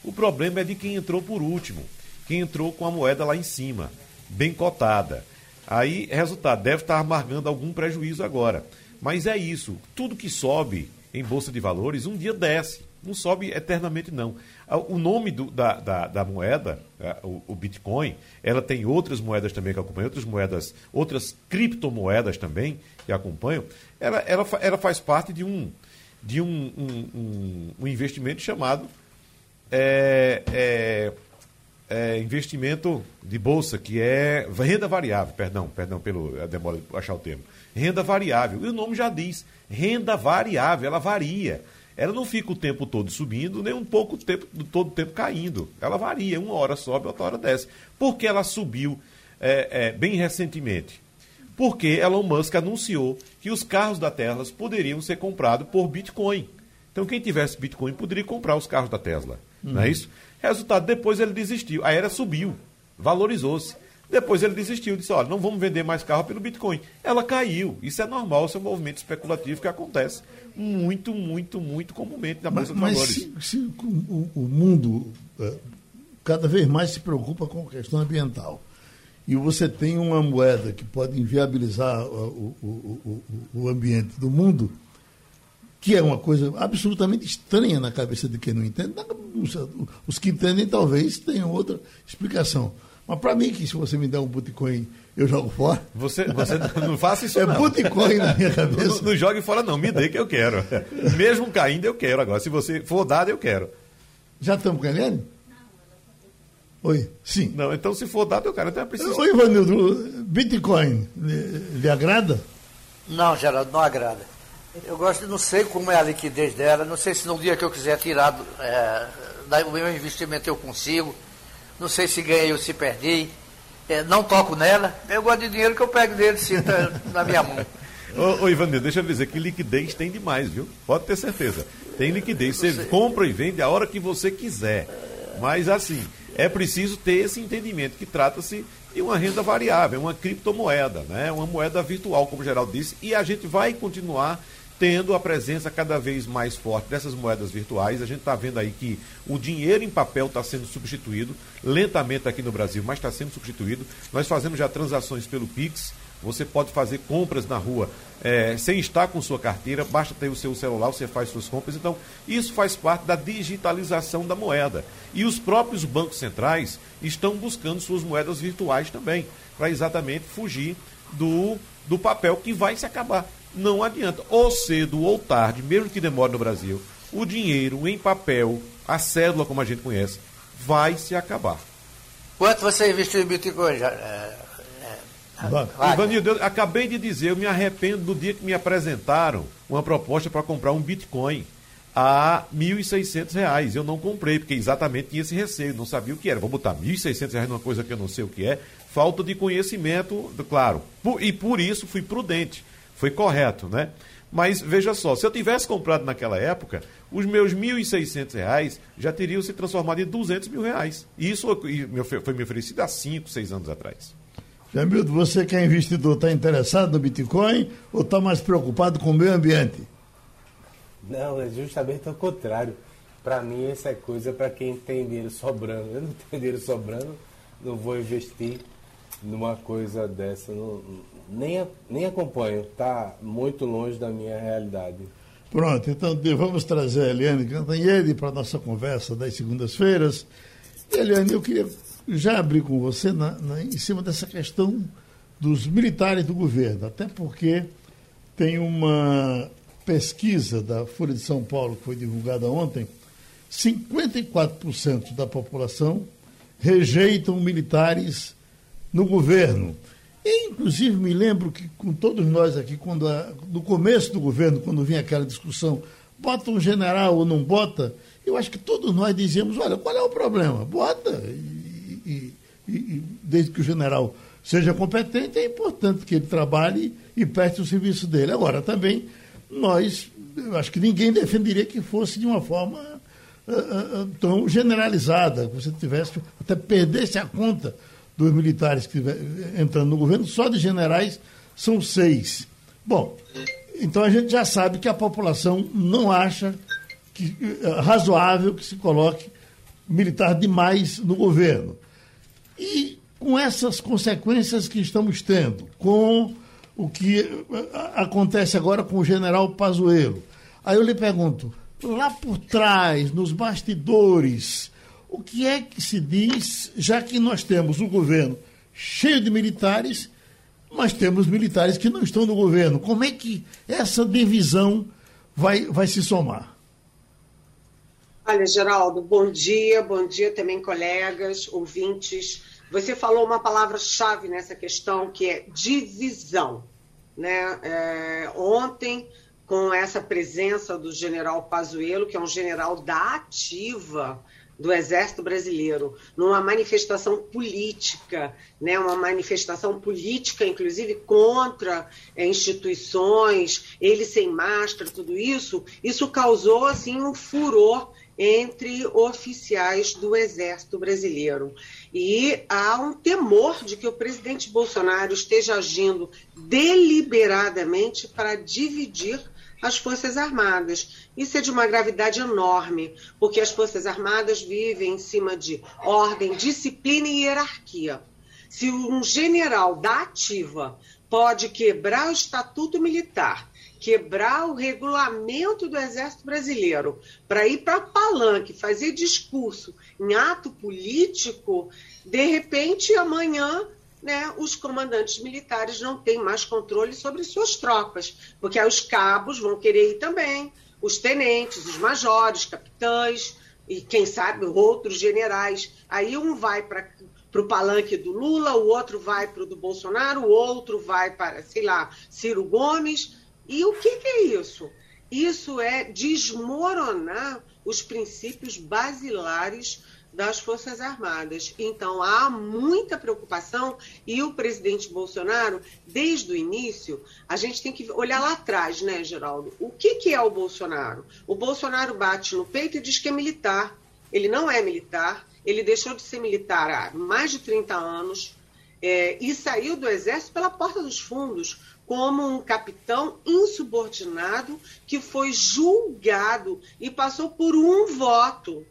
Speaker 4: O problema é de quem entrou por último, quem entrou com a moeda lá em cima, bem cotada. Aí, resultado, deve estar amargando algum prejuízo agora. Mas é isso, tudo que sobe em bolsa de valores, um dia desce. Não sobe eternamente, não. O nome do, da, da, da, moeda, o, o, Bitcoin, ela tem outras moedas também que acompanham, outras moedas, outras criptomoedas também que acompanham. Ela, ela, ela faz parte de um, de um, um, um, um investimento chamado é, é, é, investimento de bolsa, que é renda variável, perdão, perdão pelo a demora de achar o termo. Renda variável. E o nome já diz, renda variável, ela varia. Ela não fica o tempo todo subindo, nem um pouco tempo, todo o tempo caindo. Ela varia, uma hora sobe, outra hora desce. Por que ela subiu é, é, bem recentemente? Porque Elon Musk anunciou que os carros da Tesla poderiam ser comprados por Bitcoin. Então, quem tivesse Bitcoin poderia comprar os carros da Tesla. Uhum. Não é isso? Resultado, depois ele desistiu. A era subiu, valorizou-se. Depois ele desistiu, disse: olha, não vamos vender mais carro pelo Bitcoin. Ela caiu. Isso é normal, isso é um movimento especulativo que acontece muito, muito, muito comumente na Bolsa de Valores.
Speaker 2: Se, se o, o, mundo é, cada vez mais se preocupa com a questão ambiental e você tem uma moeda que pode inviabilizar o, o, o ambiente do mundo, que é uma coisa absolutamente estranha na cabeça de quem não entende. Os que entendem talvez tenham outra explicação. Mas para mim, que se você me der um Bitcoin, eu jogo fora.
Speaker 4: Você, você não faça isso
Speaker 2: é
Speaker 4: não.
Speaker 2: É Bitcoin na minha cabeça.
Speaker 4: Não, não, jogue fora não, me dê que eu quero. Mesmo caindo, eu quero. Agora, se você for dado, eu quero.
Speaker 2: Já estamos com a Eliane? Oi, sim.
Speaker 4: Não, então se for dado, eu quero. Então é preciso...
Speaker 2: Oi, Ivanildo, Bitcoin lhe, lhe agrada?
Speaker 6: Não, Geraldo, não agrada. Eu gosto, não sei como é a liquidez dela, não sei se no dia que eu quiser tirar é, o meu investimento eu consigo não sei se ganhei ou se perdi, é, não toco nela, eu gosto de dinheiro que eu pego dele, sinta na minha mão.
Speaker 4: Ô, ô Ivanildo, deixa eu dizer que liquidez tem demais, viu? Pode ter certeza. Tem liquidez. Você compra e vende a hora que você quiser. Mas assim, é preciso ter esse entendimento que trata-se de uma renda variável, uma criptomoeda, né? uma moeda virtual, como o Geraldo disse, e a gente vai continuar tendo a presença cada vez mais forte dessas moedas virtuais. A gente está vendo aí que o dinheiro em papel está sendo substituído, lentamente aqui no Brasil, mas está sendo substituído. Nós fazemos já transações pelo Pix. Você pode fazer compras na rua é, sem estar com sua carteira, basta ter o seu celular, você faz suas compras. Então, isso faz parte da digitalização da moeda. E os próprios bancos centrais estão buscando suas moedas virtuais também, para exatamente fugir do, do papel que vai se acabar não adianta. Ou cedo ou tarde, mesmo que demore no Brasil, o dinheiro em papel, a cédula como a gente conhece, vai se acabar.
Speaker 6: Quanto você investiu em Bitcoin?
Speaker 4: Ivanildo, eu acabei de dizer, eu me arrependo do dia que me apresentaram uma proposta para comprar um Bitcoin a R$ 1.600. Eu não comprei, porque exatamente tinha esse receio, não sabia o que era. Vou botar R$ 1.600 numa coisa que eu não sei o que é. Falta de conhecimento, claro. e por isso fui prudente foi correto, né? Mas veja só, se eu tivesse comprado naquela época, os meus R$ 1.600 já teriam se transformado em 200 mil reais. E isso foi me oferecido há 5, 6 anos atrás.
Speaker 2: Jamildo, você que é investidor, está interessado no Bitcoin ou está mais preocupado com o meio ambiente?
Speaker 3: Não, é justamente ao contrário. Para mim, essa é coisa para quem tem dinheiro sobrando. Eu não tenho dinheiro sobrando, não vou investir numa coisa dessa. Não, nem, nem acompanho, está muito longe da minha realidade.
Speaker 2: Pronto, então vamos trazer a Eliane Cantanhede para a nossa conversa das segundas-feiras. Eliane, eu queria já abrir com você na, na, em cima dessa questão dos militares do governo, até porque tem uma pesquisa da Folha de São Paulo que foi divulgada ontem, 54% da população rejeitam militares no governo. E, inclusive, me lembro que com todos nós aqui, quando a, no começo do governo, quando vinha aquela discussão, bota um general ou não bota, eu acho que todos nós dizíamos, olha, qual é o problema? Bota. E, e, e, desde que o general seja competente, é importante que ele trabalhe e preste o serviço dele. Agora, também, nós, eu acho que ninguém defenderia que fosse de uma forma uh, uh, tão generalizada, que você tivesse, até perdesse a conta dos militares que entrando no governo, só de generais são seis. Bom, então a gente já sabe que a população não acha que, é razoável que se coloque militar demais no governo. E com essas consequências que estamos tendo, com o que acontece agora com o general Pazuello, Aí eu lhe pergunto, lá por trás, nos bastidores, o que é que se diz, já que nós temos um governo cheio de militares, mas temos militares que não estão no governo? Como é que essa divisão vai, vai se somar?
Speaker 8: Olha, Geraldo, bom dia, bom dia também, colegas, ouvintes. Você falou uma palavra-chave nessa questão que é divisão. Né? É, ontem, com essa presença do general Pazuello, que é um general da ativa do Exército Brasileiro, numa manifestação política, né, uma manifestação política, inclusive contra é, instituições, ele sem máscara, tudo isso, isso causou assim um furor entre oficiais do Exército Brasileiro. E há um temor de que o presidente Bolsonaro esteja agindo deliberadamente para dividir as Forças Armadas. Isso é de uma gravidade enorme, porque as Forças Armadas vivem em cima de ordem, disciplina e hierarquia. Se um general da ativa pode quebrar o estatuto militar, quebrar o regulamento do Exército Brasileiro para ir para palanque, fazer discurso em ato político, de repente amanhã né, os comandantes militares não têm mais controle sobre suas tropas, porque aí os cabos vão querer ir também, os tenentes, os majores, capitães e quem sabe outros generais. Aí um vai para para o palanque do Lula, o outro vai para o do Bolsonaro, o outro vai para, sei lá, Ciro Gomes. E o que, que é isso? Isso é desmoronar os princípios basilares das Forças Armadas. Então, há muita preocupação e o presidente Bolsonaro, desde o início, a gente tem que olhar lá atrás, né, Geraldo? O que, que é o Bolsonaro? O Bolsonaro bate no peito e diz que é militar. Ele não é militar, ele deixou de ser militar há mais de 30 anos é, e saiu do Exército pela porta dos fundos como um capitão insubordinado que foi julgado e passou por um voto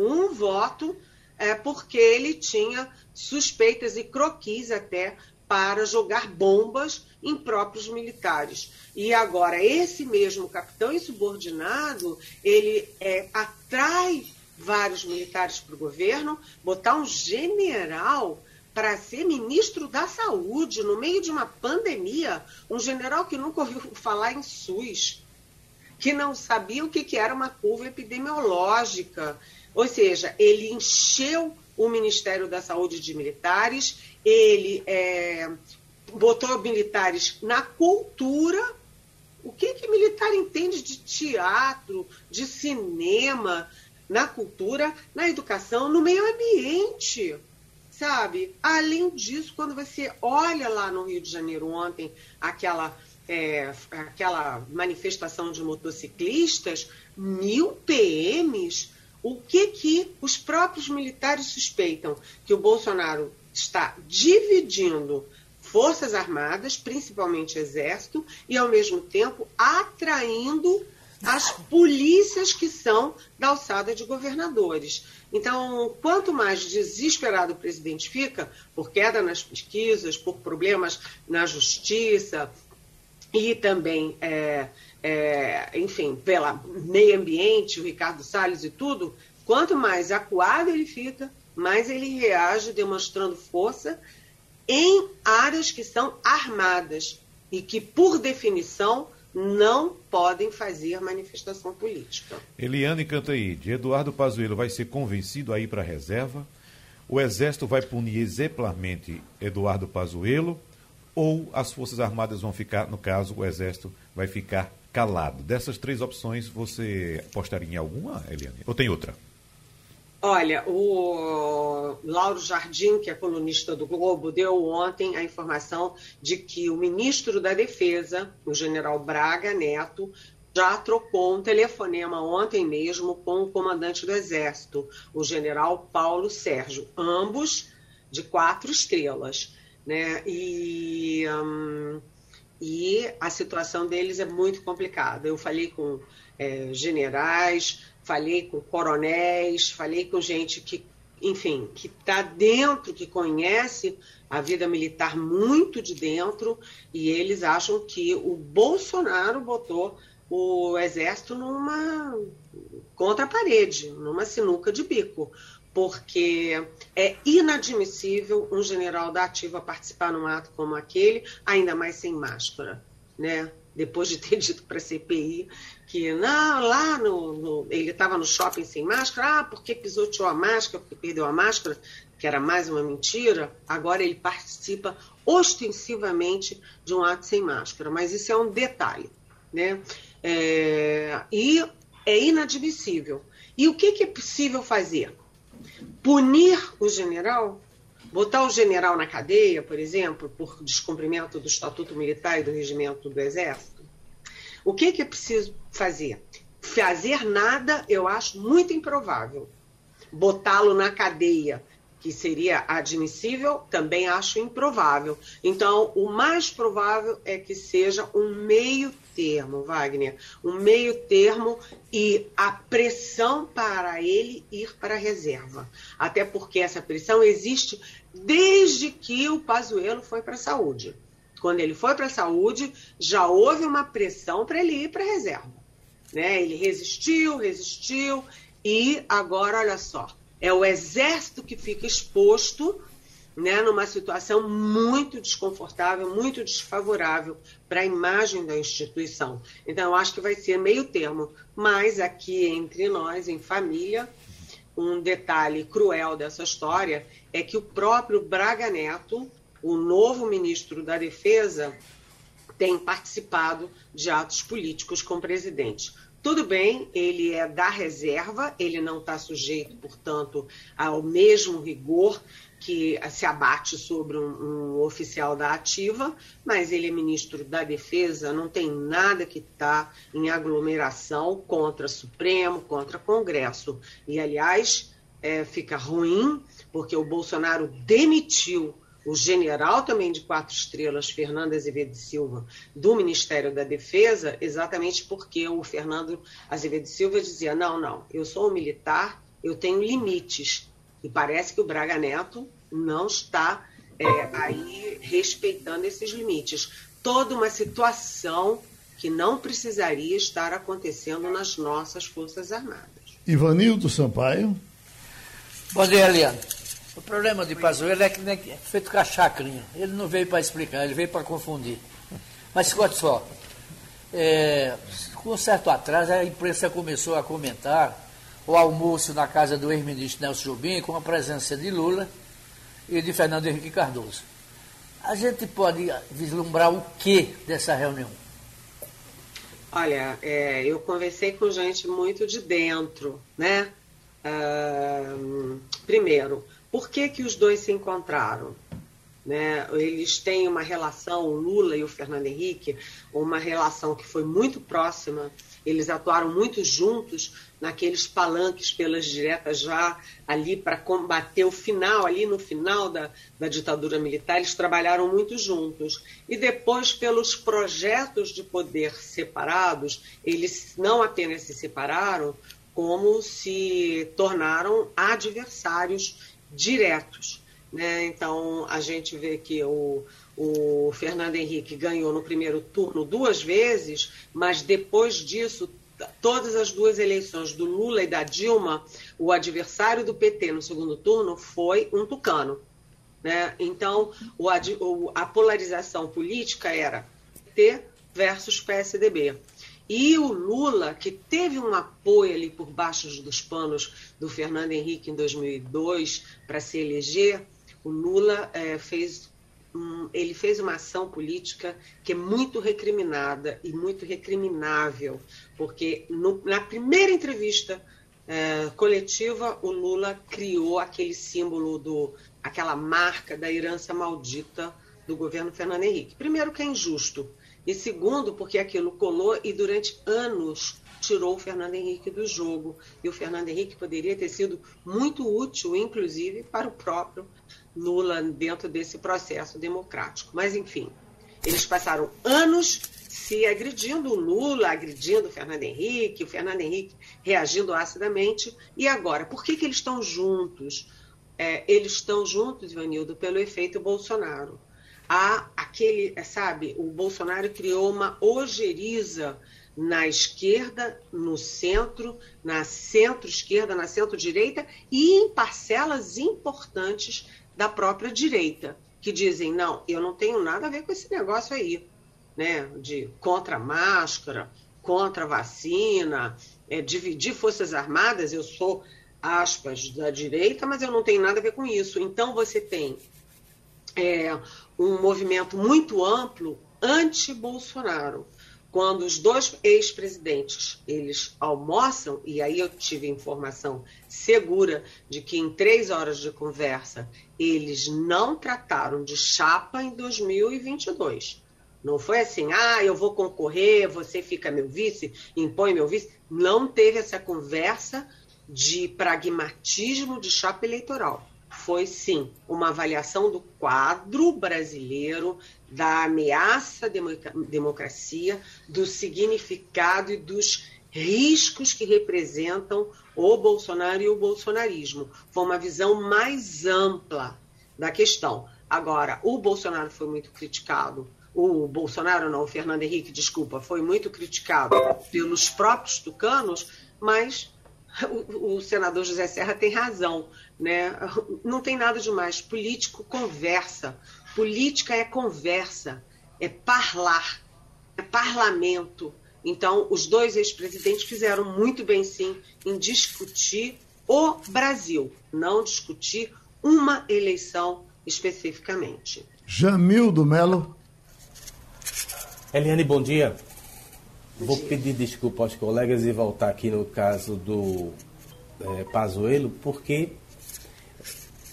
Speaker 8: um voto, é, porque ele tinha suspeitas e croquis até para jogar bombas em próprios militares. E agora, esse mesmo capitão insubordinado, ele é, atrai vários militares para o governo, botar um general para ser ministro da saúde no meio de uma pandemia, um general que nunca ouviu falar em SUS, que não sabia o que era uma curva epidemiológica, ou seja, ele encheu o Ministério da Saúde de militares, ele é, botou militares na cultura. O que, que militar entende de teatro, de cinema, na cultura, na educação, no meio ambiente? Sabe? Além disso, quando você olha lá no Rio de Janeiro ontem, aquela, é, aquela manifestação de motociclistas, mil PMs o que, que os próprios militares suspeitam? Que o Bolsonaro está dividindo Forças Armadas, principalmente Exército, e ao mesmo tempo atraindo as polícias que são da alçada de governadores. Então, quanto mais desesperado o presidente fica, por queda nas pesquisas, por problemas na justiça e também é, é, enfim, pela meio ambiente, o Ricardo Salles e tudo, quanto mais acuado ele fica, mais ele reage demonstrando força em áreas que são armadas e que, por definição, não podem fazer manifestação política.
Speaker 4: Eliane Cantaíde, Eduardo Pazuello vai ser convencido a ir para a reserva? O Exército vai punir exemplarmente Eduardo Pazuello? Ou as Forças Armadas vão ficar, no caso, o Exército vai ficar calado. Dessas três opções, você apostaria em alguma, Eliane? Ou tem outra?
Speaker 8: Olha, o Lauro Jardim, que é colunista do Globo, deu ontem a informação de que o ministro da Defesa, o general Braga Neto, já trocou um telefonema ontem mesmo com o comandante do Exército, o general Paulo Sérgio, ambos de quatro estrelas. Né? E. Hum, e a situação deles é muito complicada. Eu falei com é, generais, falei com coronéis, falei com gente que, enfim, que está dentro, que conhece a vida militar muito de dentro, e eles acham que o Bolsonaro botou o exército numa contra a parede, numa sinuca de bico, porque é inadmissível um general da ativa participar num ato como aquele, ainda mais sem máscara, né? Depois de ter dito para a CPI que não, lá no, no ele estava no shopping sem máscara, ah, porque pisoteou a máscara, porque perdeu a máscara, que era mais uma mentira, agora ele participa ostensivamente de um ato sem máscara. Mas isso é um detalhe, né? É, e é inadmissível. E o que, que é possível fazer? Punir o general? Botar o general na cadeia, por exemplo, por descumprimento do Estatuto Militar e do Regimento do Exército? O que, que é preciso fazer? Fazer nada eu acho muito improvável. Botá-lo na cadeia que seria admissível, também acho improvável. Então, o mais provável é que seja um meio termo, Wagner, um meio termo e a pressão para ele ir para a reserva. Até porque essa pressão existe desde que o Pazuello foi para a saúde. Quando ele foi para a saúde, já houve uma pressão para ele ir para a reserva. Né? Ele resistiu, resistiu, e agora, olha só, é o exército que fica exposto né, numa situação muito desconfortável, muito desfavorável para a imagem da instituição. Então, eu acho que vai ser meio termo. Mas aqui entre nós, em família, um detalhe cruel dessa história é que o próprio Braga Neto, o novo ministro da Defesa, tem participado de atos políticos com o presidente. Tudo bem, ele é da reserva, ele não está sujeito, portanto, ao mesmo rigor que se abate sobre um, um, oficial da ativa, mas ele é ministro da Defesa, não tem nada que está em aglomeração contra Supremo, contra Congresso. E, aliás, é, fica ruim, porque o Bolsonaro demitiu o general também de quatro estrelas, Fernando Azevedo Silva, do Ministério da Defesa, exatamente porque o Fernando Azevedo Silva dizia: não, não, eu sou um militar, eu tenho limites. E parece que o Braga Neto não está é, aí respeitando esses limites. Toda uma situação que não precisaria estar acontecendo nas nossas Forças Armadas.
Speaker 2: Ivanildo Sampaio.
Speaker 6: Bom dia, Eliane. O problema de Pazuello é que nem é feito com a chacrinha. Ele não veio para explicar, ele veio para confundir. Mas escute só. É, com um certo atraso, a imprensa começou a comentar o almoço na casa do ex-ministro Nelson Jobim com a presença de Lula e de Fernando Henrique Cardoso. A gente pode vislumbrar o que dessa reunião?
Speaker 8: Olha, é, eu conversei com gente muito de dentro, né? Uh, primeiro, por que, que os dois se encontraram? Né? Eles têm uma relação, o Lula e o Fernando Henrique, uma relação que foi muito próxima. Eles atuaram muito juntos naqueles palanques pelas diretas já ali para combater o final, ali no final da, da ditadura militar, eles trabalharam muito juntos. E depois, pelos projetos de poder separados, eles não apenas se separaram, como se tornaram adversários diretos. Né? Então, a gente vê que o, o Fernando Henrique ganhou no primeiro turno duas vezes, mas depois disso, todas as duas eleições do Lula e da Dilma, o adversário do PT no segundo turno foi um tucano. Né? Então, o, a polarização política era PT versus PSDB. E o Lula, que teve um apoio ali por baixo dos panos do Fernando Henrique em 2002 para se eleger, o Lula é, fez ele fez uma ação política que é muito recriminada e muito recriminável, porque no, na primeira entrevista é, coletiva o Lula criou aquele símbolo do aquela marca da herança maldita do governo Fernando Henrique. Primeiro que é injusto, e segundo, porque aquilo colou e durante anos tirou o Fernando Henrique do jogo. E o Fernando Henrique poderia ter sido muito útil, inclusive, para o próprio Lula dentro desse processo democrático. Mas, enfim, eles passaram anos se agredindo o Lula, agredindo o Fernando Henrique, o Fernando Henrique reagindo acidamente. E agora, por que, que eles estão juntos? É, eles estão juntos, Ivanildo, pelo efeito Bolsonaro há aquele, sabe, o Bolsonaro criou uma ojeriza na esquerda, no centro, na centro-esquerda, na centro-direita e em parcelas importantes da própria direita, que dizem: não, eu não tenho nada a ver com esse negócio aí, né, de contra máscara, contra vacina, é, dividir Forças Armadas, eu sou, aspas, da direita, mas eu não tenho nada a ver com isso. Então você tem é, um movimento muito amplo anti-Bolsonaro quando os dois ex-presidentes eles almoçam e aí eu tive informação segura de que em três horas de conversa eles não trataram de chapa em 2022. Não foi assim, ah, eu vou concorrer, você fica meu vice, impõe meu vice. Não teve essa conversa de pragmatismo de chapa eleitoral foi sim uma avaliação do quadro brasileiro, da ameaça à democracia, do significado e dos riscos que representam o Bolsonaro e o bolsonarismo. Foi uma visão mais ampla da questão. Agora, o Bolsonaro foi muito criticado. O Bolsonaro, não, o Fernando Henrique, desculpa, foi muito criticado pelos próprios tucanos, mas o, o, senador José Serra tem razão. Né? Não tem nada de mais. Político conversa. Política é conversa, é parlar, é parlamento. Então, os dois ex-presidentes fizeram muito bem, sim, em discutir o Brasil, não discutir uma eleição especificamente.
Speaker 2: Jamildo Melo.
Speaker 3: Eliane, bom dia. Vou pedir desculpa aos colegas e voltar aqui no caso do é, Pazuello, porque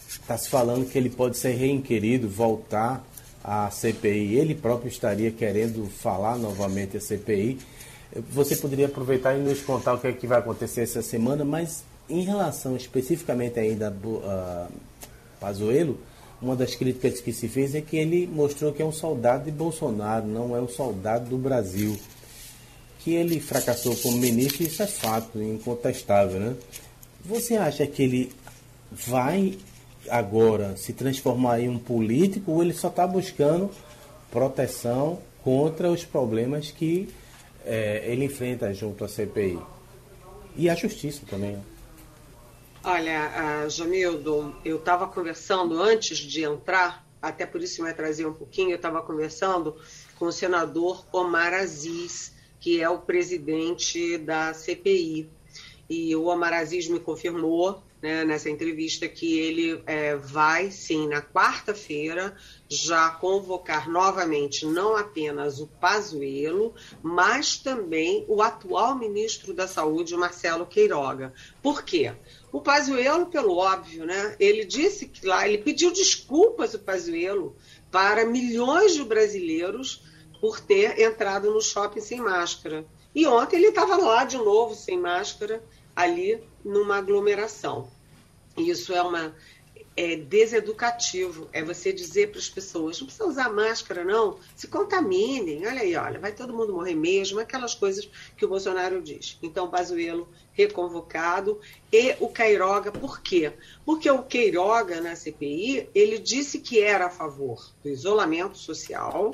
Speaker 3: está se falando que ele pode ser reinquirido, voltar à CPI. Ele próprio estaria querendo falar novamente à CPI. Você poderia aproveitar e nos contar o que, é que vai acontecer essa semana, mas em relação especificamente ainda a Pazuello, uma das críticas que se fez é que ele mostrou que é um soldado de Bolsonaro, não é um soldado do Brasil que ele fracassou como ministro, isso é fato, incontestável, né? Você acha que ele vai agora se transformar em um político ou ele só está buscando proteção contra os problemas que é, ele enfrenta junto à CPI? E a justiça também. Né?
Speaker 8: Olha, uh, Jamildo, eu estava conversando antes de entrar, até por isso me atrasei um pouquinho, eu estava conversando com o senador Omar Aziz, que é o presidente da CPI. E o Omar Aziz me confirmou né, nessa entrevista que ele é, vai, sim, na quarta-feira, já convocar novamente não apenas o Pazuello, mas também o atual ministro da Saúde, Marcelo Queiroga. Por quê? O Pazuello, pelo óbvio, né, ele disse que lá, ele pediu desculpas, o Pazuello, para milhões de brasileiros por ter entrado no shopping sem máscara. E ontem ele estava lá de novo sem máscara, ali numa aglomeração. Isso é uma é deseducativo, é você dizer para as pessoas, não precisa usar máscara não, se contaminem, olha aí, olha, vai todo mundo morrer mesmo, aquelas coisas que o Bolsonaro diz. Então, Pazuello reconvocado e o Queiroga, por quê? Porque o Queiroga na CPI, ele disse que era a favor do isolamento social,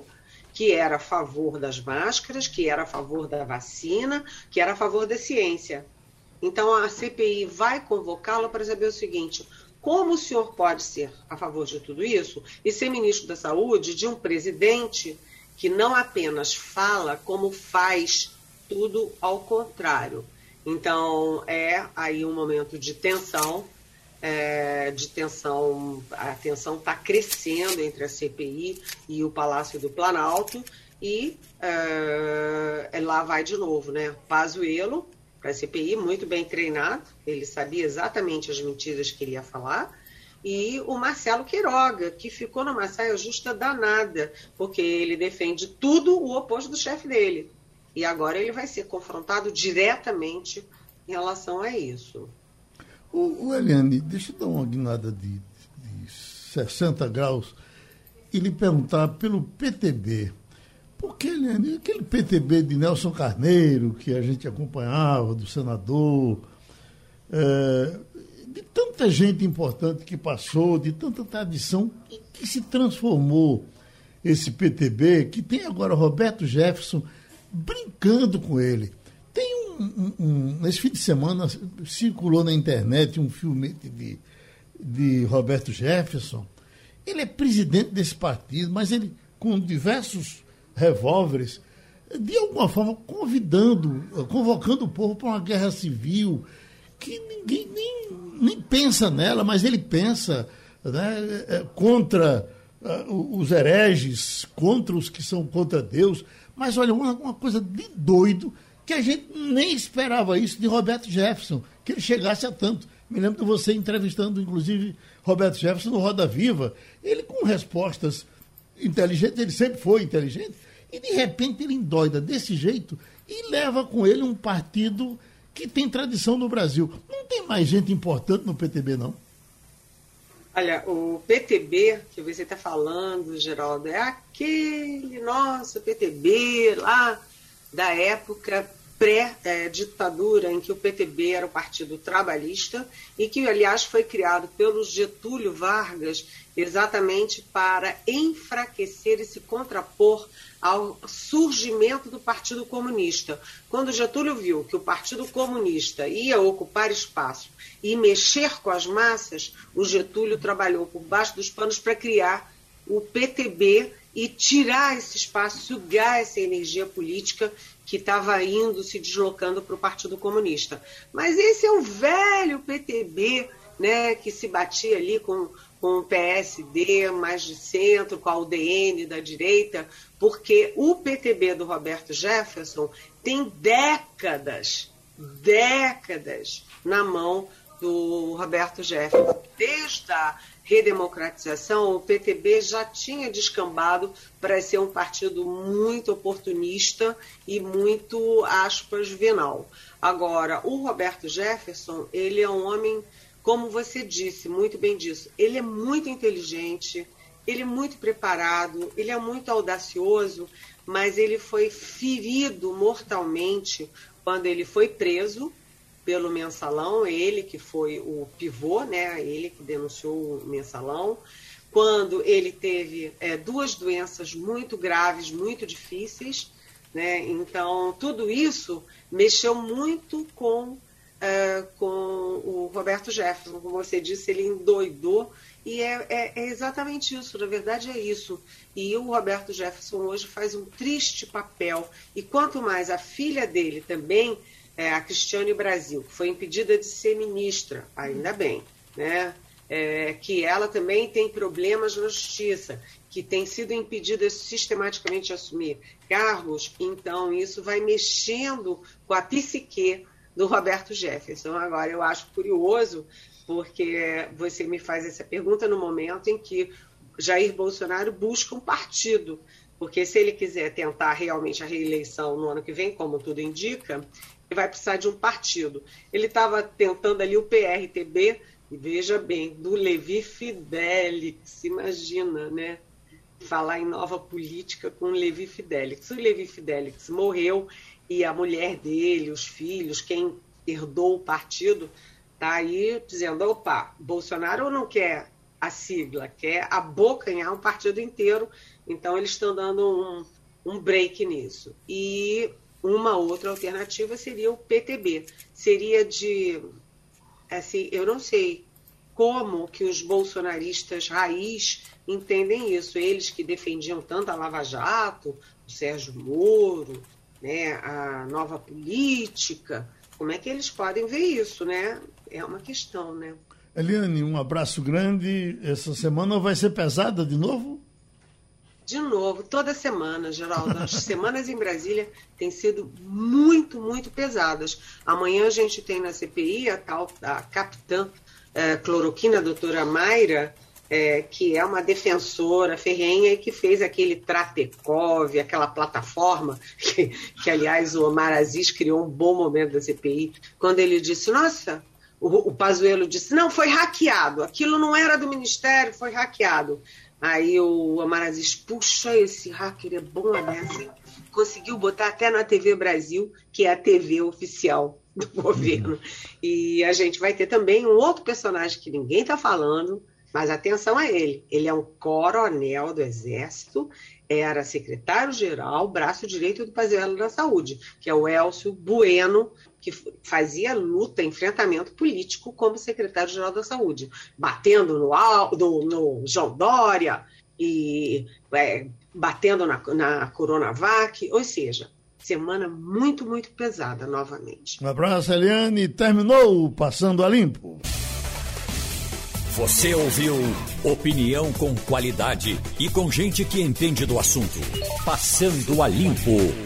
Speaker 8: que era a favor das máscaras, que era a favor da vacina, que era a favor da ciência. Então a CPI vai convocá-lo para saber o seguinte: como o senhor pode ser a favor de tudo isso e ser ministro da Saúde de um presidente que não apenas fala, como faz tudo ao contrário? Então é aí um momento de tensão é, de tensão, a tensão está crescendo entre a CPI e o Palácio do Planalto, e é, lá vai de novo, né? Pazuello, para a CPI, muito bem treinado, ele sabia exatamente as mentiras que ele ia falar, e o Marcelo Queiroga, que ficou numa saia justa danada, porque ele defende tudo o oposto do chefe dele. E agora ele vai ser confrontado diretamente em relação a isso.
Speaker 2: O, o Eliane, deixa eu dar uma guinada de, de 60 graus e lhe perguntar pelo PTB. Porque, Eliane, aquele PTB de Nelson Carneiro, que a gente acompanhava, do senador, é, de tanta gente importante que passou, de tanta tradição, que, que se transformou esse PTB, que tem agora Roberto Jefferson brincando com ele. Um, Nesse fim de semana circulou na internet um filme de, de Roberto Jefferson. Ele é presidente desse partido, mas ele, com diversos revólveres, de alguma forma convidando, convocando o povo para uma guerra civil, que ninguém nem, nem pensa nela, mas ele pensa né, é, contra uh, os hereges, contra os que são contra Deus. Mas olha, uma, uma coisa de doido que a gente nem esperava isso de Roberto Jefferson, que ele chegasse a tanto. Me lembro de você entrevistando, inclusive, Roberto Jefferson no Roda Viva. Ele com respostas inteligentes, ele sempre foi inteligente, e de repente ele endoida desse jeito e leva com ele um partido que tem tradição no Brasil. Não tem mais gente importante no PTB, não?
Speaker 8: Olha, o PTB que você está falando, Geraldo, é aquele nosso PTB lá da época pré-ditadura, em que o PTB era o Partido Trabalhista e que, aliás, foi criado pelo Getúlio Vargas exatamente para enfraquecer e se contrapor ao surgimento do Partido Comunista. Quando Getúlio viu que o Partido Comunista ia ocupar espaço e mexer com as massas, o Getúlio trabalhou por baixo dos panos para criar o PTB e tirar esse espaço, sugar essa energia política que estava indo, se deslocando para o Partido Comunista. Mas esse é o velho PTB, né, que se batia ali com, com o PSD mais de centro, com a UDN da direita, porque o PTB do Roberto Jefferson tem décadas, décadas na mão do Roberto Jefferson. Desde a redemocratização, o PTB já tinha descambado para ser um partido muito oportunista e muito, aspas, venal. Agora, o Roberto Jefferson, ele é um homem, como você disse, muito bem disso, ele é muito inteligente, ele é muito preparado, ele é muito audacioso, mas ele foi ferido mortalmente quando ele foi preso pelo mensalão, ele que foi o pivô, né? Ele que denunciou o mensalão. Quando ele teve é, duas doenças muito graves, muito difíceis, né? Então tudo isso mexeu muito com é, com o Roberto Jefferson, como você disse, ele endoidou e é, é, é, exatamente isso, na verdade é isso. E o Roberto Jefferson hoje faz um triste papel. E quanto mais a filha dele também é, a Cristiane Brasil, que foi impedida de ser ministra, ainda bem, né? É, que ela também tem problemas na justiça, que tem sido impedida sistematicamente de assumir cargos, então isso vai mexendo com a psique do Roberto Jefferson. Agora, eu acho curioso, porque você me faz essa pergunta no momento em que Jair Bolsonaro busca um partido, porque se ele quiser tentar realmente a reeleição no ano que vem, como tudo indica, vai precisar de um partido. Ele estava tentando ali o PRTB, e veja bem, do Levi Fidelix, imagina, né? Falar em nova política com o Levi Fidelix. O Levi Fidelix morreu e a mulher dele, os filhos, quem herdou o partido, tá aí dizendo: opa, Bolsonaro não quer a sigla, quer abocanhar um partido inteiro, então eles estão dando um, um break nisso. E uma outra alternativa seria o PTB. Seria de. Assim, eu não sei como que os bolsonaristas raiz entendem isso. Eles que defendiam tanto a Lava Jato, o Sérgio Moro, né, a nova política. Como é que eles podem ver isso, né? É uma questão, né?
Speaker 2: Eliane, um abraço grande. Essa semana vai ser pesada de novo?
Speaker 8: De novo, toda semana, Geraldo. As semanas em Brasília têm sido muito, muito pesadas. Amanhã a gente tem na CPI a tal a capitã é, cloroquina, a doutora Mayra, é, que é uma defensora ferrenha e que fez aquele Tratecov, aquela plataforma, que, que aliás o Omar Aziz criou um bom momento da CPI, quando ele disse, nossa, o, o disse, não, foi hackeado, aquilo não era do Ministério, foi hackeado. Aí o Amarazis, puxa, esse hacker é bom beça, Conseguiu botar até na TV Brasil, que é a TV oficial do governo. E a gente vai ter também um outro personagem que ninguém está falando, Mas atenção a ele, ele é um coronel do Exército, era secretário-geral, braço direito do Pazuello da Saúde, que é o Elcio Bueno, que fazia luta, enfrentamento político como secretário-geral da Saúde, batendo no, no, no João Dória e é, batendo na, na Coronavac, ou seja, semana muito, muito pesada novamente.
Speaker 2: Um abraço, Eliane. Terminou Passando a Limpo.
Speaker 1: Você ouviu opinião com qualidade e com gente que entende do assunto. Passando a Limpo.